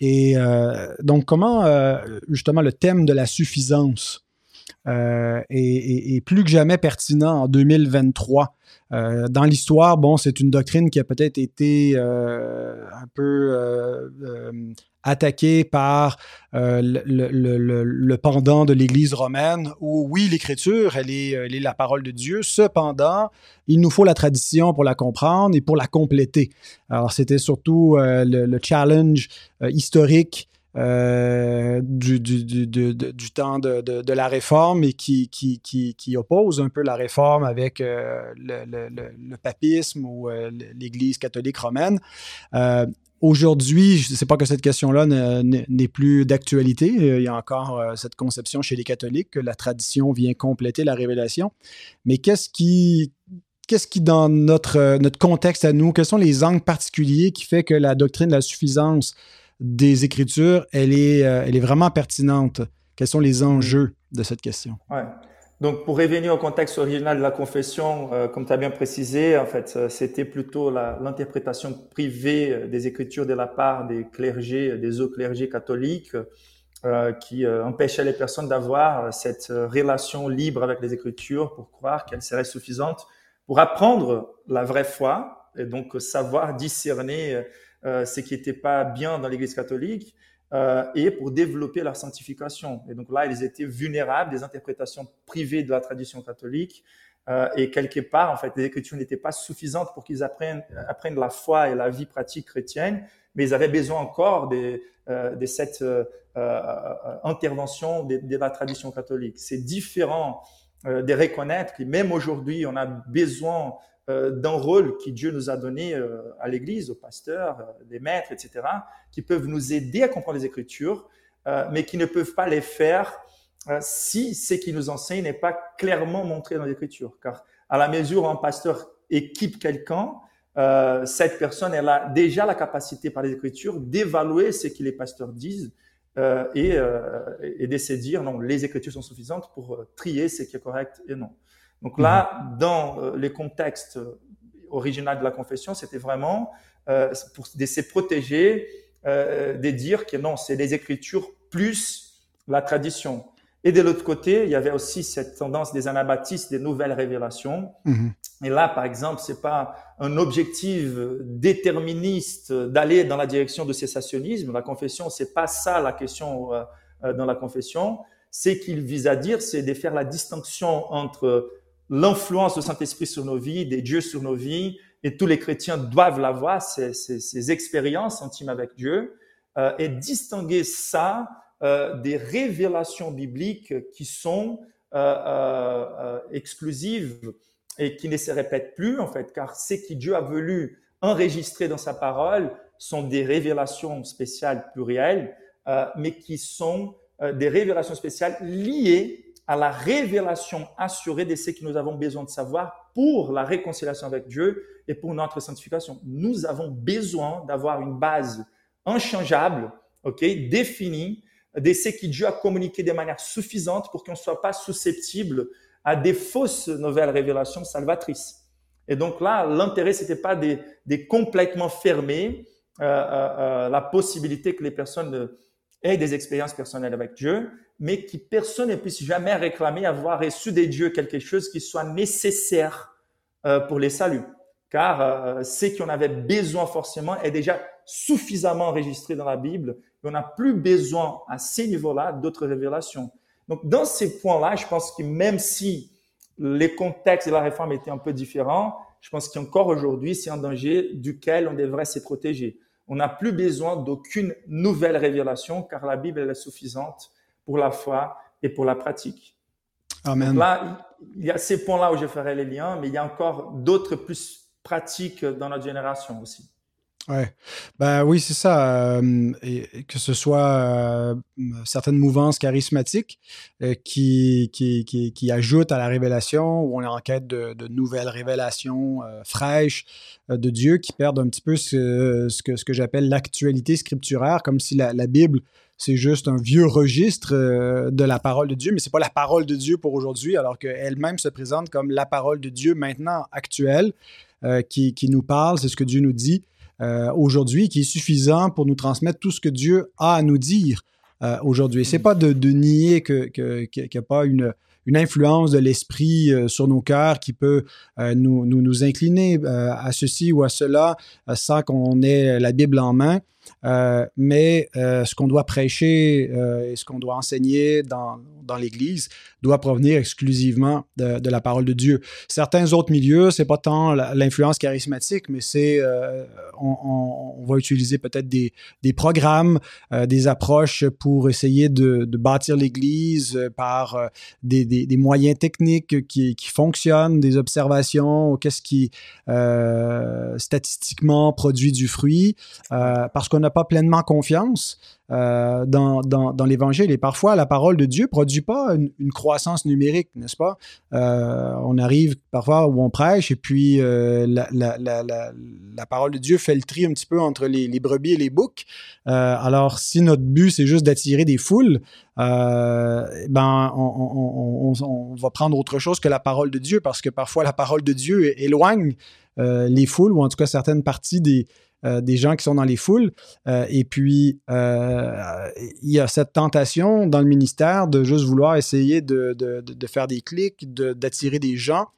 Et donc, comment justement le thème de la suffisance euh, est, plus que jamais pertinent en 2023. Euh, dans l'histoire, bon, c'est une doctrine qui a peut-être été euh, un peu attaquée par le, le, le, pendant de l'Église romaine, où oui, l'Écriture, elle est, elle est la parole de Dieu. Cependant, il nous faut la tradition pour la comprendre et pour la compléter. Alors, c'était surtout le, challenge historique euh, du, du, du, du, temps de, de, la réforme et qui, qui, qui, qui, oppose un peu la réforme avec euh, le, le, le, papisme ou euh, l'Église catholique romaine. Euh, aujourd'hui, je ne sais pas que cette question-là n'est plus d'actualité. Il y a encore cette conception chez les catholiques que la tradition vient compléter la révélation. Mais qu'est-ce qui, qu'est-ce qui, dans notre, notre contexte à nous, quels sont les angles particuliers qui fait que la doctrine de la suffisance des Écritures, elle est, euh, elle est vraiment pertinente. Quels sont les enjeux de cette question? Ouais. Donc, pour revenir au contexte original de la confession, euh, comme tu as bien précisé, en fait, euh, c'était plutôt l'interprétation privée des Écritures de la part des clergés, des hauts clergés catholiques, qui empêchait les personnes d'avoir cette relation libre avec les Écritures pour croire qu'elles seraient suffisantes pour apprendre la vraie foi et donc savoir discerner euh, ce qui n'était pas bien dans l'Église catholique euh, et pour développer leur sanctification. Et donc là, ils étaient vulnérables des interprétations privées de la tradition catholique. Euh, et quelque part, en fait, les Écritures n'étaient pas suffisantes pour qu'ils apprennent, apprennent la foi et la vie pratique chrétienne, mais ils avaient besoin encore de, cette intervention de, la tradition catholique. C'est différent de reconnaître que même aujourd'hui, on a besoin euh, d'un rôle que Dieu nous a donné euh, à l'Église, aux pasteurs, euh, les maîtres, etc., qui peuvent nous aider à comprendre les Écritures, mais qui ne peuvent pas les faire si ce qui nous enseigne n'est pas clairement montré dans l'Écriture. Car à la mesure où un pasteur équipe quelqu'un, cette personne, elle a déjà la capacité par les Écritures d'évaluer ce que les pasteurs disent et, et de dire non, les Écritures sont suffisantes pour trier ce qui est correct et non. Donc là, mhm. dans euh, les contextes originaux de la confession, c'était vraiment euh, pour de se protéger, euh, de dire que non, c'est les écritures plus la tradition. Et de l'autre côté, il y avait aussi cette tendance des anabaptistes, des nouvelles révélations. Mhm. Et là, par exemple, c'est pas un objectif déterministe d'aller dans la direction du cessationnisme. La confession, c'est pas ça la question dans la confession. C'est qu'il vise à dire, c'est de faire la distinction entre l'influence du Saint-Esprit sur nos vies, des dieux sur nos vies, et tous les chrétiens doivent l'avoir, ces, ces, ces, expériences intimes avec Dieu, euh, et distinguer ça euh, des révélations bibliques qui sont euh, euh, euh, exclusives et qui ne se répètent plus, en fait, car ce que Dieu a voulu enregistrer dans sa parole sont des révélations spéciales plurielles, euh, mais qui sont des révélations spéciales liées à la révélation assurée de ce que nous avons besoin de savoir pour la réconciliation avec Dieu et pour notre sanctification. Nous avons besoin d'avoir une base inchangeable, ok, définie, de ce que Dieu a communiqué de manière suffisante pour qu'on ne soit pas susceptible à des fausses nouvelles révélations salvatrices. Et donc là, l'intérêt, c'était pas de, complètement fermer euh, euh, euh, la possibilité que les personnes aient des expériences personnelles avec Dieu, mais que personne ne puisse jamais réclamer avoir reçu des dieux quelque chose qui soit nécessaire pour les saluts. Car ce qu'on avait besoin forcément est déjà suffisamment enregistré dans la Bible on n'a plus besoin à ces niveaux-là d'autres révélations. Donc, dans ces points-là, je pense que même si les contextes de la réforme étaient un peu différents, je pense qu'encore aujourd'hui, c'est un danger duquel on devrait se protéger. On n'a plus besoin d'aucune nouvelle révélation car la Bible est suffisante pour la foi et pour la pratique. Amen. là, il y a ces points-là où je ferai les liens, mais il y a encore d'autres plus pratiques dans notre génération aussi. Ouais, ben oui, c'est ça. Euh, et que ce soit euh, certaines mouvances charismatiques euh, qui, qui, qui, qui, ajoutent à la révélation, où on est en quête de, de nouvelles révélations fraîches de Dieu, qui perdent un petit peu ce, ce que, ce que j'appelle l'actualité scripturaire, comme si la, la Bible c'est juste un vieux registre de la parole de Dieu, mais c'est pas la parole de Dieu pour aujourd'hui, alors qu'elle-même se présente comme la parole de Dieu maintenant actuelle, qui, qui nous parle, c'est ce que Dieu nous dit. Euh, aujourd'hui qui est suffisant pour nous transmettre tout ce que Dieu a à nous dire euh, aujourd'hui. C'est pas de, nier qu'il n'y a pas une, influence de l'esprit euh, sur nos cœurs qui peut nous, nous, nous, incliner à ceci ou à cela sans qu'on ait la Bible en main. Euh, mais euh, ce qu'on doit prêcher euh, et ce qu'on doit enseigner dans, l'Église doit provenir exclusivement de, la parole de Dieu. Certains autres milieux, c'est pas tant l'influence charismatique, mais c'est on, va utiliser peut-être des, programmes, des approches pour essayer de, bâtir l'Église par des, moyens techniques qui, qui fonctionnent, des observations, qu'est-ce qui statistiquement produit du fruit, parce qu'on n'a pas pleinement confiance euh, dans, dans, l'Évangile. Et parfois, la parole de Dieu ne produit pas une, croissance numérique, n'est-ce pas? Euh, on arrive parfois où on prêche et puis euh, la, la, la, la, parole de Dieu fait le tri un petit peu entre les, brebis et les boucs. alors, si notre but, c'est juste d'attirer des foules, ben, on, on, on, va prendre autre chose que la parole de Dieu parce que parfois, la parole de Dieu éloigne les foules ou en tout cas certaines parties des, euh, gens qui sont dans les foules. Euh, et puis, euh, il y a cette tentation dans le ministère de juste vouloir essayer de, faire des clics, d'attirer des gens.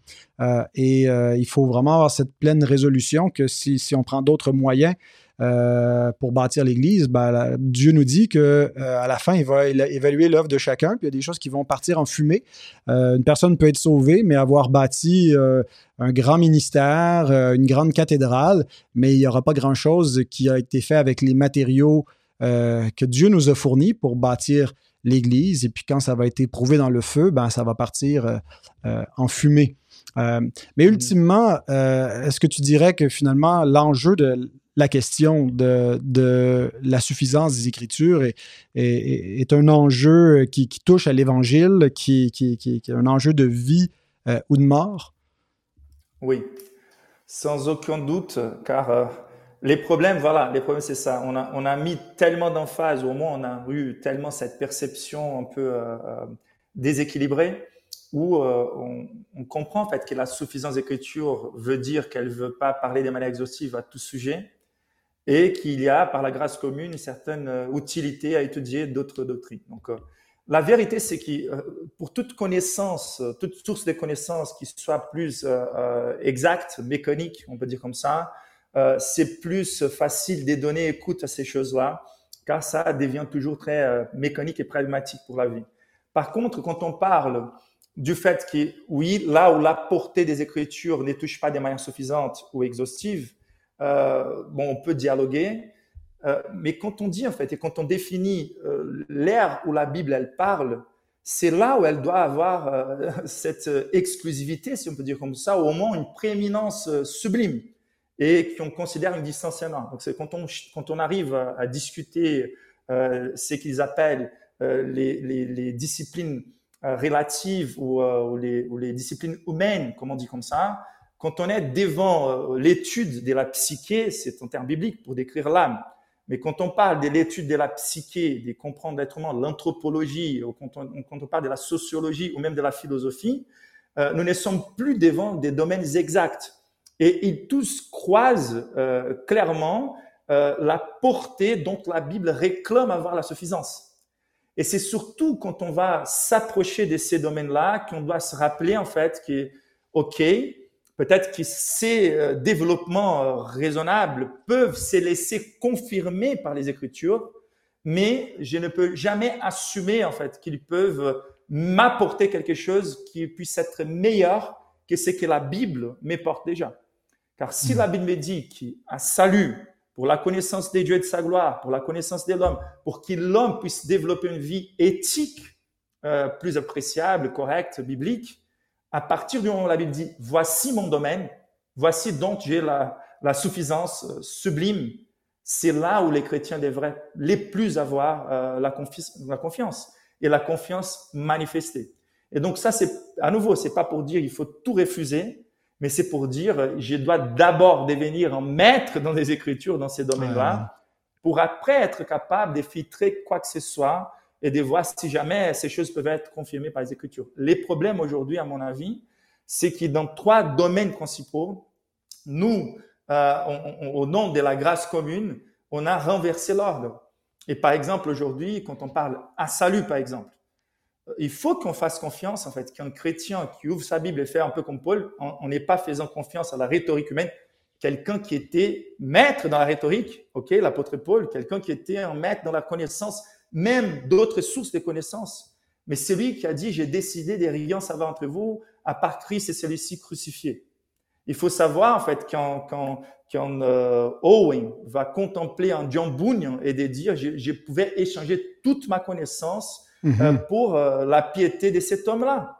et il faut vraiment avoir cette pleine résolution que si on prend d'autres moyens, euh, pour bâtir l'Église, ben, Dieu nous dit que euh, à la fin, il va évaluer l'œuvre de chacun, puis il y a des choses qui vont partir en fumée. Euh, une personne peut être sauvée, mais avoir bâti un grand ministère, une grande cathédrale, mais il n'y aura pas grand-chose qui a été fait avec les matériaux que Dieu nous a fournis pour bâtir l'Église. Et puis quand ça va être éprouvé dans le feu, ben, ça va partir en fumée. mais mm. ultimement, est-ce que tu dirais que finalement, l'enjeu de la question de, de la suffisance des Écritures est, est, un enjeu qui, touche à l'Évangile, qui, qui, est un enjeu de vie euh, ou de mort? Oui, sans aucun doute, car euh, les problèmes, voilà, les problèmes, c'est ça. On a, on a mis tellement d'emphase, au moins on a eu tellement cette perception un peu euh, déséquilibrée, où on, on, comprend en fait que la suffisance d'écriture veut dire qu'elle ne veut pas parler de manière exhaustive à tout sujet, et qu'il y a, par la grâce commune, une certaine euh, utilité à étudier d'autres doctrines. Donc, euh, la vérité, c'est que euh, pour toute connaissance, toute source de connaissance qui soit plus exacte, mécanique, on peut dire comme ça, c'est plus facile de donner écoute à ces choses-là, car ça devient toujours très mécanique et pragmatique pour la vie. Par contre, quand on parle du fait que, oui, là où la portée des Écritures ne touche pas de manière suffisante ou exhaustive, euh, bon, on peut dialoguer, euh, mais quand on dit en fait et quand on définit euh, l'ère où la Bible elle parle, c'est là où elle doit avoir [laughs] cette exclusivité, si on peut dire comme ça, ou au moins une prééminence sublime. et qu'on considère une distance énorme. Donc c'est quand on, quand on arrive à, discuter ce qu'ils appellent les, les, disciplines relatives ou, les, ou, les, disciplines humaines, comme on dit comme ça, quand on est devant l'étude de la psyché, c'est un terme biblique pour décrire l'âme. Mais quand on parle de l'étude de la psyché, de comprendre l'être humain, l'anthropologie, quand on, quand on, parle de la sociologie ou même de la philosophie, nous ne sommes plus devant des domaines exacts et ils tous croisent euh, clairement euh, la portée dont la Bible réclame avoir la suffisance. Et c'est surtout quand on va s'approcher de ces domaines-là qu'on doit se rappeler en fait que, ok, peut-être que ces euh, développements raisonnables peuvent se laisser confirmer par les Écritures, mais je ne peux jamais assumer en fait qu'ils peuvent m'apporter quelque chose qui puisse être meilleur que ce que la Bible m'apporte déjà. Car si la Bible me dit qu'il a salut pour la connaissance des dieux et de sa gloire, pour la connaissance de l'homme, pour que l'homme puisse développer une vie éthique euh, plus appréciable, correcte, biblique, à partir du moment où la Bible dit voici mon domaine, voici donc j'ai la, la, suffisance euh, sublime, c'est là où les chrétiens devraient les plus avoir euh, la, la confiance et la confiance manifestée. Et donc ça, c'est à nouveau, c'est pas pour dire il faut tout refuser, mais c'est pour dire, je dois d'abord devenir un maître dans les Écritures, dans ces domaines-là, pour après être capable de filtrer quoi que ce soit et de voir si jamais ces choses peuvent être confirmées par les Écritures. Les problèmes aujourd'hui, à mon avis, c'est que dans trois domaines principaux, nous, euh, au nom de la grâce commune, on a renversé l'ordre. Et par exemple, aujourd'hui, quand on parle à salut, par exemple, il faut qu'on fasse confiance, en fait, qu'un chrétien qui ouvre sa Bible et fait un peu comme Paul, on n'est pas faisant confiance à la rhétorique humaine. Quelqu'un qui était maître dans la rhétorique, ok, l'apôtre Paul, quelqu'un qui était un maître dans la connaissance, même d'autres sources de connaissances. Mais c'est lui qui a dit, j'ai décidé de rien savoir entre vous, à part Christ et celui-ci crucifié. Il faut savoir, en fait, quand, quand, quand euh, Owen va contempler un John Bunyan et de dire, je, je pouvais échanger toute ma connaissance euh, mhm. pour euh, la piété de cet homme-là.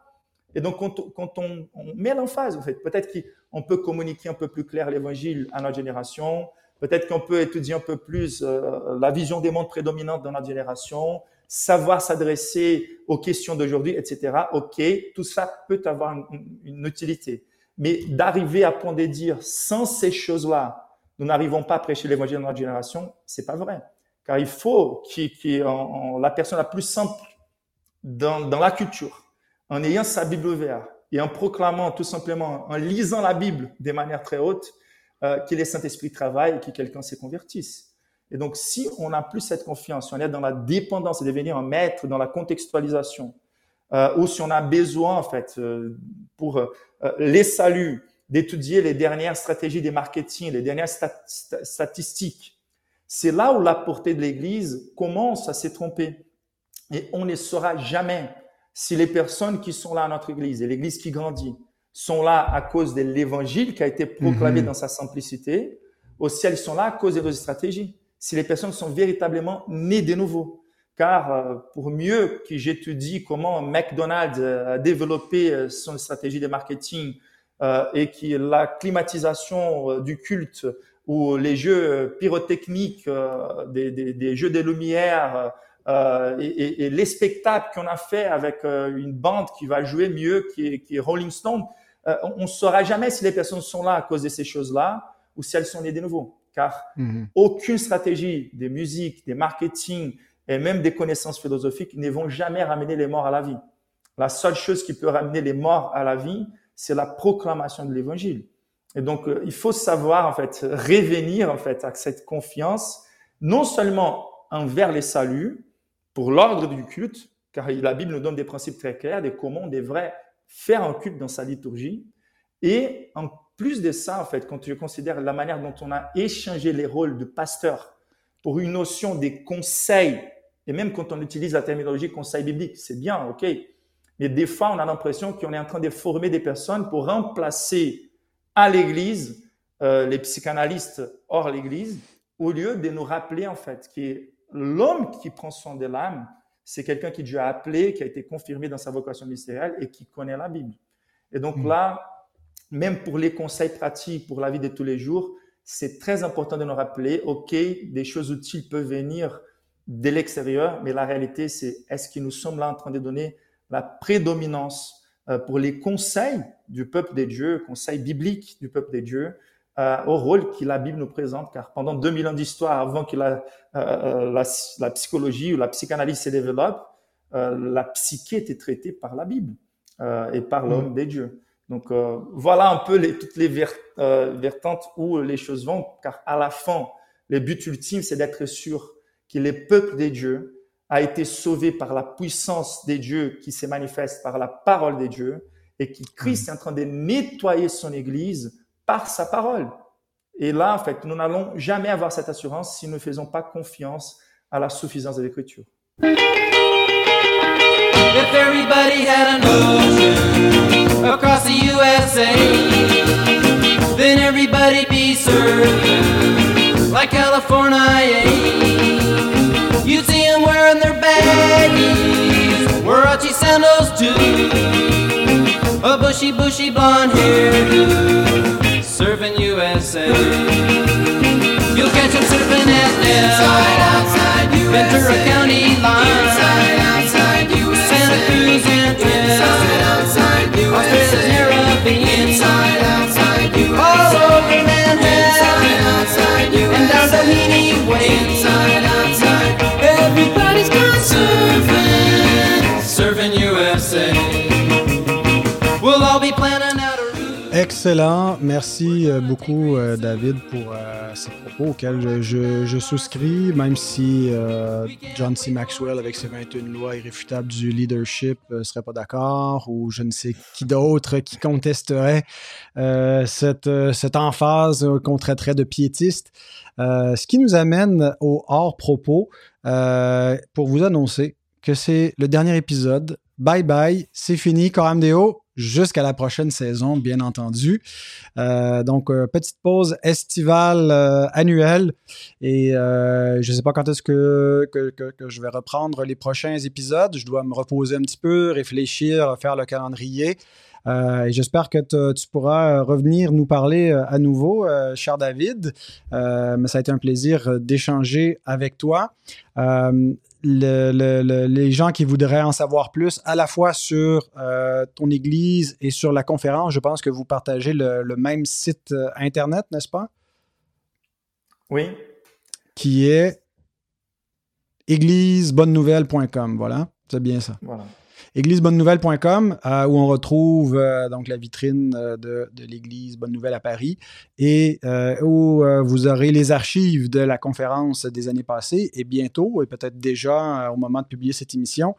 Et donc, quand, on, met l'emphase, en fait, peut-être qu'on peut communiquer un peu plus clair l'évangile à notre génération, peut-être qu'on peut étudier un peu plus euh, la vision des mondes prédominantes dans notre génération, savoir s'adresser aux questions d'aujourd'hui, etc. OK, tout ça peut avoir une, utilité. Mais d'arriver à dire, sans ces choses-là, nous n'arrivons pas à prêcher l'évangile dans notre génération, c'est pas vrai. Car il faut que la personne la plus simple dans la culture, en ayant sa Bible ouverte et en proclamant tout simplement, en lisant la Bible de manière très haute, euh, que les Saint-Esprit travaillent et que quelqu'un se convertisse. Et donc, si on n'a plus cette confiance, si on est dans la dépendance et devenir un maître dans la contextualisation, euh, ou si on a besoin, en fait, euh, pour euh, les saluts, d'étudier les dernières stratégies des marketing, les dernières statistiques, c'est là où la portée de l'Église commence à se tromper. Et on ne saura jamais si les personnes qui sont là à notre Église et l'Église qui grandit sont là à cause de l'Évangile qui a été proclamé mhm. dans sa simplicité, ou si elles sont là à cause de nos stratégies. Si les personnes sont véritablement nées de nouveau. Car euh, pour mieux que j'étudie comment McDonald's a développé euh, son stratégie de marketing euh, et que la climatisation du culte ou les jeux pyrotechniques, des, des, des jeux de lumière, euh, et, et, les spectacles qu'on a fait avec euh, une bande qui va jouer mieux qui est, Rolling Stone, euh, on ne saura jamais si les personnes sont là à cause de ces choses-là ou si elles sont nées de nouveau. Car mhm. aucune stratégie des musiques, des marketing et même des connaissances philosophiques ne vont jamais ramener les morts à la vie. La seule chose qui peut ramener les morts à la vie, c'est la proclamation de l'évangile. Et donc, il faut savoir, en fait, revenir, en fait, à cette confiance, non seulement envers les saluts, pour l'ordre du culte, car la Bible nous donne des principes très clairs de comment on devrait faire un culte dans sa liturgie. Et en plus de ça, en fait, quand je considère la manière dont on a échangé les rôles de pasteur pour une notion des conseils, et même quand on utilise la terminologie conseil biblique, c'est bien, ok. Mais des fois, on a l'impression qu'on est en train de former des personnes pour remplacer à l'Église euh, les psychanalystes hors l'Église, au lieu de nous rappeler en fait qui l'homme qui prend soin de l'âme, c'est quelqu'un qui Dieu a appelé, qui a été confirmé dans sa vocation ministérielle et qui connaît la Bible. Et donc hmm. là, même pour les conseils pratiques pour la vie de tous les jours, c'est très important de nous rappeler, OK, des choses utiles peuvent venir de l'extérieur, mais la réalité, c'est est-ce que nous sommes là en train de donner la prédominance euh, pour les conseils du peuple des dieux, conseils bibliques du peuple des dieux, euh, au rôle que la Bible nous présente, car pendant 2000 ans d'histoire, avant que la, euh, la, la, psychologie ou la psychanalyse se développe, la psyché était traitée par la Bible et par l'homme mm. des dieux. Donc voilà un peu les, toutes les vertantes où les choses vont, car à la fin, le but ultime, c'est d'être sûr que les peuples des dieux a été sauvé par la puissance des dieux qui se manifeste par la parole des dieux et que Christ est en train de nettoyer son Église par sa parole. Et là, en fait, nous n'allons jamais avoir cette assurance si nous ne faisons pas confiance à la suffisance de l'Écriture. Sandals a bushy, bushy blonde surfing USA. You'll catch them surfing at Inside, outside, USA. Ventura County line, inside, outside, USA. Santa Cruz and Inside, outside, USA. Australia's Caribbean, inside, outside, USA. All over Manhattan, inside, outside, USA. And down Doheny Way, inside, outside. Excellent. Merci euh, beaucoup, euh, David, pour euh, ces propos auxquels je, souscris, même si John C. Maxwell, avec ses 21 lois irréfutables du leadership, ne serait pas d'accord, ou je ne sais qui d'autre qui contesterait cette, cette emphase qu'on traiterait de piétiste. ce qui nous amène au hors-propos pour vous annoncer que c'est le dernier épisode. Bye bye, c'est fini, Coram Deo jusqu'à la prochaine saison, bien entendu. Euh, donc, euh, petite pause estivale euh, annuelle. Et je ne sais pas quand est-ce que, que, que, je vais reprendre les prochains épisodes. Je dois me reposer un petit peu, réfléchir, faire le calendrier. Et j'espère que tu pourras revenir nous parler à nouveau, cher David. mais ça a été un plaisir d'échanger avec toi les gens qui voudraient en savoir plus, à la fois sur euh, ton Église et sur la conférence, je pense que vous partagez le, même site euh, Internet, n'est-ce pas? Oui. Qui est églisebonnenouvelle.com, voilà. C'est bien ça. Voilà églisebonnenouvelle.com euh, où on retrouve euh, donc la vitrine euh, de, l'église Bonne Nouvelle à Paris et où vous aurez les archives de la conférence des années passées et bientôt, et peut-être déjà au moment de publier cette émission,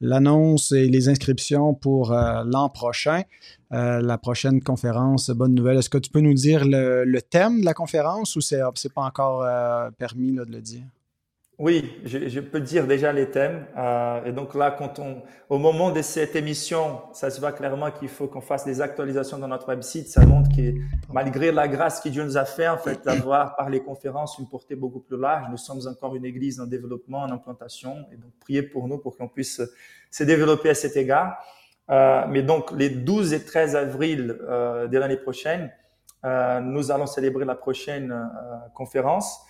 l'annonce et les inscriptions pour l'an prochain, la prochaine conférence Bonne Nouvelle. Est-ce que tu peux nous dire le, thème de la conférence ou c'est, c'est pas encore permis de le dire? Oui, je, je, peux dire déjà les thèmes. Euh, et donc là, quand on, au moment de cette émission, ça se voit clairement qu'il faut qu'on fasse des actualisations dans notre website. Ça montre que malgré la grâce que Dieu nous a fait, en fait, d'avoir par les conférences une portée beaucoup plus large, nous sommes encore une église en développement, en implantation. Et donc, priez pour nous pour qu'on puisse se développer à cet égard. Euh, mais donc, les 12 et 13 avril euh, de l'année prochaine, euh, nous allons célébrer la prochaine euh, conférence.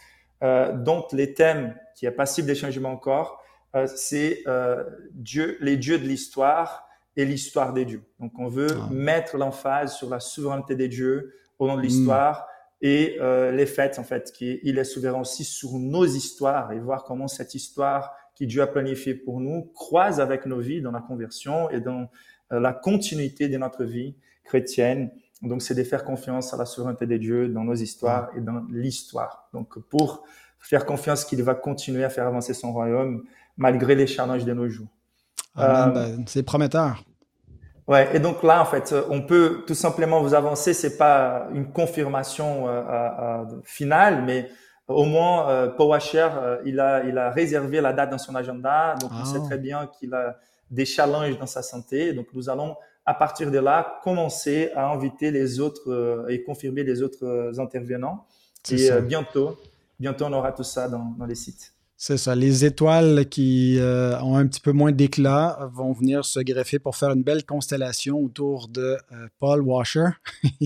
Euh, donc, les thèmes qui est passible des changements encore, euh, c'est euh, Dieu, les dieux de l'histoire et l'histoire des dieux. Donc, on veut ah. mettre l'emphase sur la souveraineté des dieux au nom de l'histoire. Hmm. Et les fêtes, en fait, qui il est souverain aussi sur nos histoires et voir comment cette histoire qui Dieu a planifiée pour nous croise avec nos vies dans la conversion et dans la continuité de notre vie chrétienne. Donc, c'est de faire confiance à la souveraineté des dieux dans nos histoires et dans l'histoire. Donc, pour faire confiance qu'il va continuer à faire avancer son royaume malgré les challenges de nos jours. Ah, ben, c'est prometteur. Ouais, et donc là, en fait, on peut tout simplement vous avancer. C'est pas une confirmation euh, euh, finale, mais au moins, euh, euh, il a, il a réservé la date dans son agenda. Donc, on sait ah. très bien qu'il a des challenges dans sa santé. Donc, nous allons à partir de là, commencer à inviter les autres euh, et confirmer les autres euh, intervenants. Et euh, bientôt, bientôt, on aura tout ça dans, les sites. C'est ça. Les étoiles qui euh, ont un petit peu moins d'éclat vont venir se greffer pour faire une belle constellation autour de euh, Paul Washer. [laughs]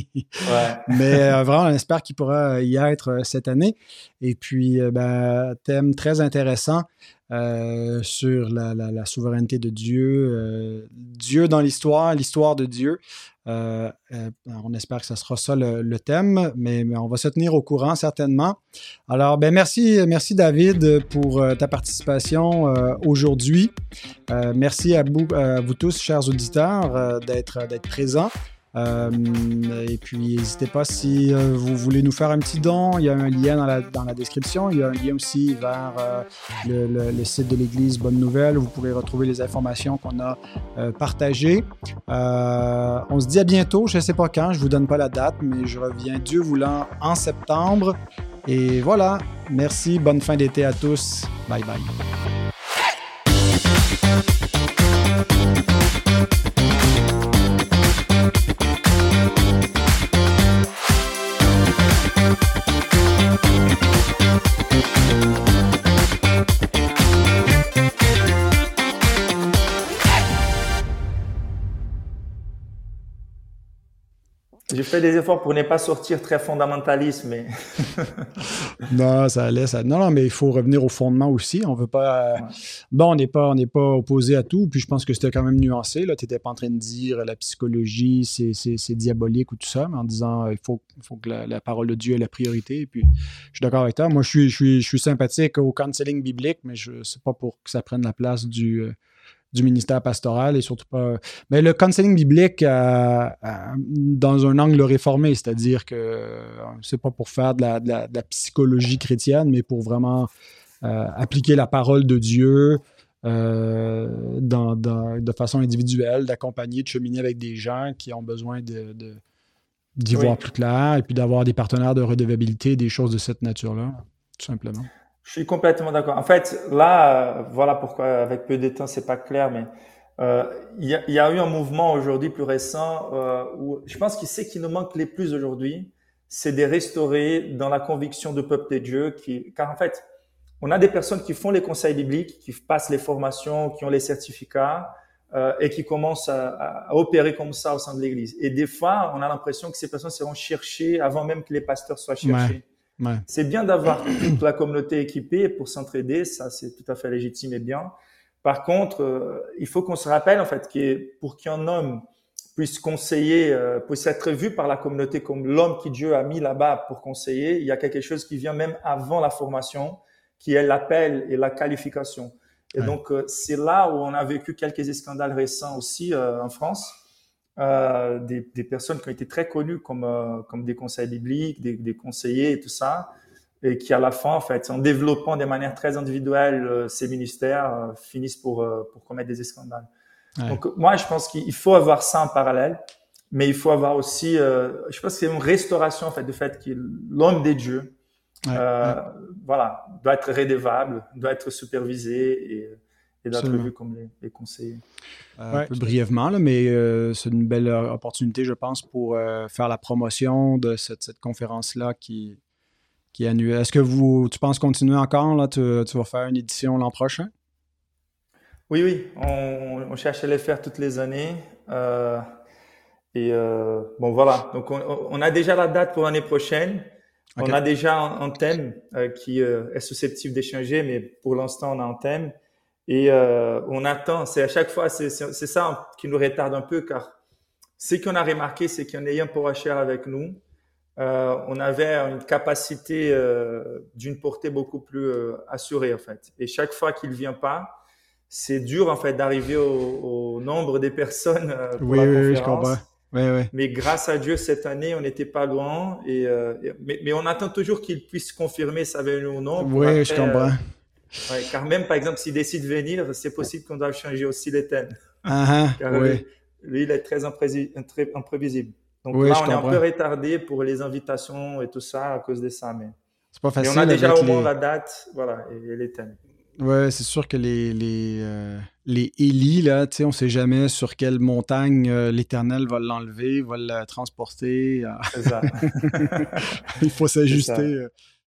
Mais euh, vraiment, on espère qu'il pourra y être cette année. Et puis, ben, thème très intéressant. Sur la, souveraineté de Dieu, Dieu dans l'histoire, l'histoire de Dieu. Euh, euh, on espère que ce sera ça le, thème, mais, on va se tenir au courant certainement. Alors, ben merci, merci David pour euh, ta participation aujourd'hui. merci à vous, tous, chers auditeurs, d'être présents. Euh, et puis, n'hésitez pas si euh, vous voulez nous faire un petit don. Il y a un lien dans la, description. Il y a un lien aussi vers euh, le, site de l'Église Bonne Nouvelle vous pourrez retrouver les informations qu'on a partagées. on se dit à bientôt. Je ne sais pas quand, je vous donne pas la date, mais je reviens, Dieu voulant, en septembre. Et voilà. Merci. Bonne fin d'été à tous. Bye bye. J'ai fait des efforts pour ne pas sortir très fondamentaliste, mais. [laughs] non, ça allait. Ça... Non, non, mais il faut revenir au fondement aussi. On veut pas. Bon, on n'est pas, on n'est pas opposé à tout. Puis je pense que c'était quand même nuancé. Tu n'étais pas en train de dire la psychologie, c'est diabolique ou tout ça, mais en disant il faut, faut que la, parole de Dieu est la priorité. puis je suis d'accord avec toi. Moi, je suis, je suis, je suis sympathique au counseling biblique, mais je c'est pas pour que ça prenne la place du. Euh, du ministère pastoral et surtout pas. Mais le counseling biblique euh, euh, dans un angle réformé, c'est-à-dire que euh, c'est pas pour faire de la, psychologie chrétienne, mais pour vraiment appliquer la parole de Dieu dans, de façon individuelle, d'accompagner, de cheminer avec des gens qui ont besoin de, d'y voir plus clair et puis d'avoir des partenaires de redevabilité, des choses de cette nature-là, tout simplement. Je suis complètement d'accord. En fait, là, euh, voilà pourquoi avec peu de temps, c'est pas clair, mais euh, il y, a, y, a, eu un mouvement aujourd'hui plus récent euh, où je pense qu'il sait qu'il nous manque les plus aujourd'hui, c'est de restaurer dans la conviction du peuple de Dieu, qui, car en fait, on a des personnes qui font les conseils bibliques, qui passent les formations, qui ont les certificats euh, et qui commencent à, à, opérer comme ça au sein de l'Église. Et des fois, on a l'impression que ces personnes seront cherchées avant même que les pasteurs soient cherchés. C'est bien d'avoir [clears throat] toute la communauté équipée pour s'entraider, ça c'est tout à fait légitime et bien. Par contre, euh, il faut qu'on se rappelle en fait que pour qu'un homme puisse conseiller, euh, puisse être vu par la communauté comme l'homme qui Dieu a mis là-bas pour conseiller, il y a quelque chose qui vient même avant la formation, qui est l'appel et la qualification. Et donc euh, c'est là où on a vécu quelques scandales récents aussi en France euh, des, des, personnes qui ont été très connues comme, euh, comme des conseils bibliques, des, des, conseillers et tout ça, et qui à la fin, en fait, en développant de manière très individuelle euh, ces ministères, finissent pour, pour commettre des scandales. Donc moi, je pense qu'il faut avoir ça en parallèle, mais il faut avoir aussi, je pense que c'est une restauration en fait du fait que l'homme des dieux, voilà, doit être rédévable, doit être supervisé et et d'être vu comme les, conseillers. Euh, un peu brièvement, là, mais euh, c'est une belle euh, opportunité, je pense, pour faire la promotion de cette, cette conférence-là qui, qui est annuelle. Est-ce que vous, tu penses continuer encore? Là, tu, tu vas faire une édition l'an prochain? Oui, oui. On, on, cherche à les faire toutes les années. et bon, voilà. Donc, on, on, a déjà la date pour l'année prochaine. On a déjà un, un thème qui est susceptible d'échanger, mais pour l'instant, on a un thème. Et euh, on attend, c'est à chaque fois, c'est ça qui nous retarde un peu, car ce qu'on a remarqué, c'est qu'en ayant cher avec nous, euh, on avait une capacité euh, d'une portée beaucoup plus assurée en fait. Et chaque fois qu'il vient pas, c'est dur en fait d'arriver au, au, nombre des personnes pour oui, la oui, conférence. Oui, je comprends. Oui, oui. Mais grâce à Dieu, cette année, on n'était pas loin. Et, euh, mais, mais, on attend toujours qu'il puisse confirmer sa venue ou non. Oui, après, je comprends. Ouais, car même, par exemple, s'il décide de venir, c'est possible qu'on doive changer aussi les thèmes. Uh car oui. lui, il est très, imprévisible. Donc là, on est un peu retardé pour les invitations et tout ça à cause de ça. Mais, c'est pas facile. Mais on a déjà au moins la date voilà, et, les thèmes. Ouais, c'est sûr que les, les, euh, les Élis, là, tu sais, on sait jamais sur quelle montagne euh, l'Éternel va l'enlever, va le transporter. C'est ça. [laughs] Il faut s'ajuster.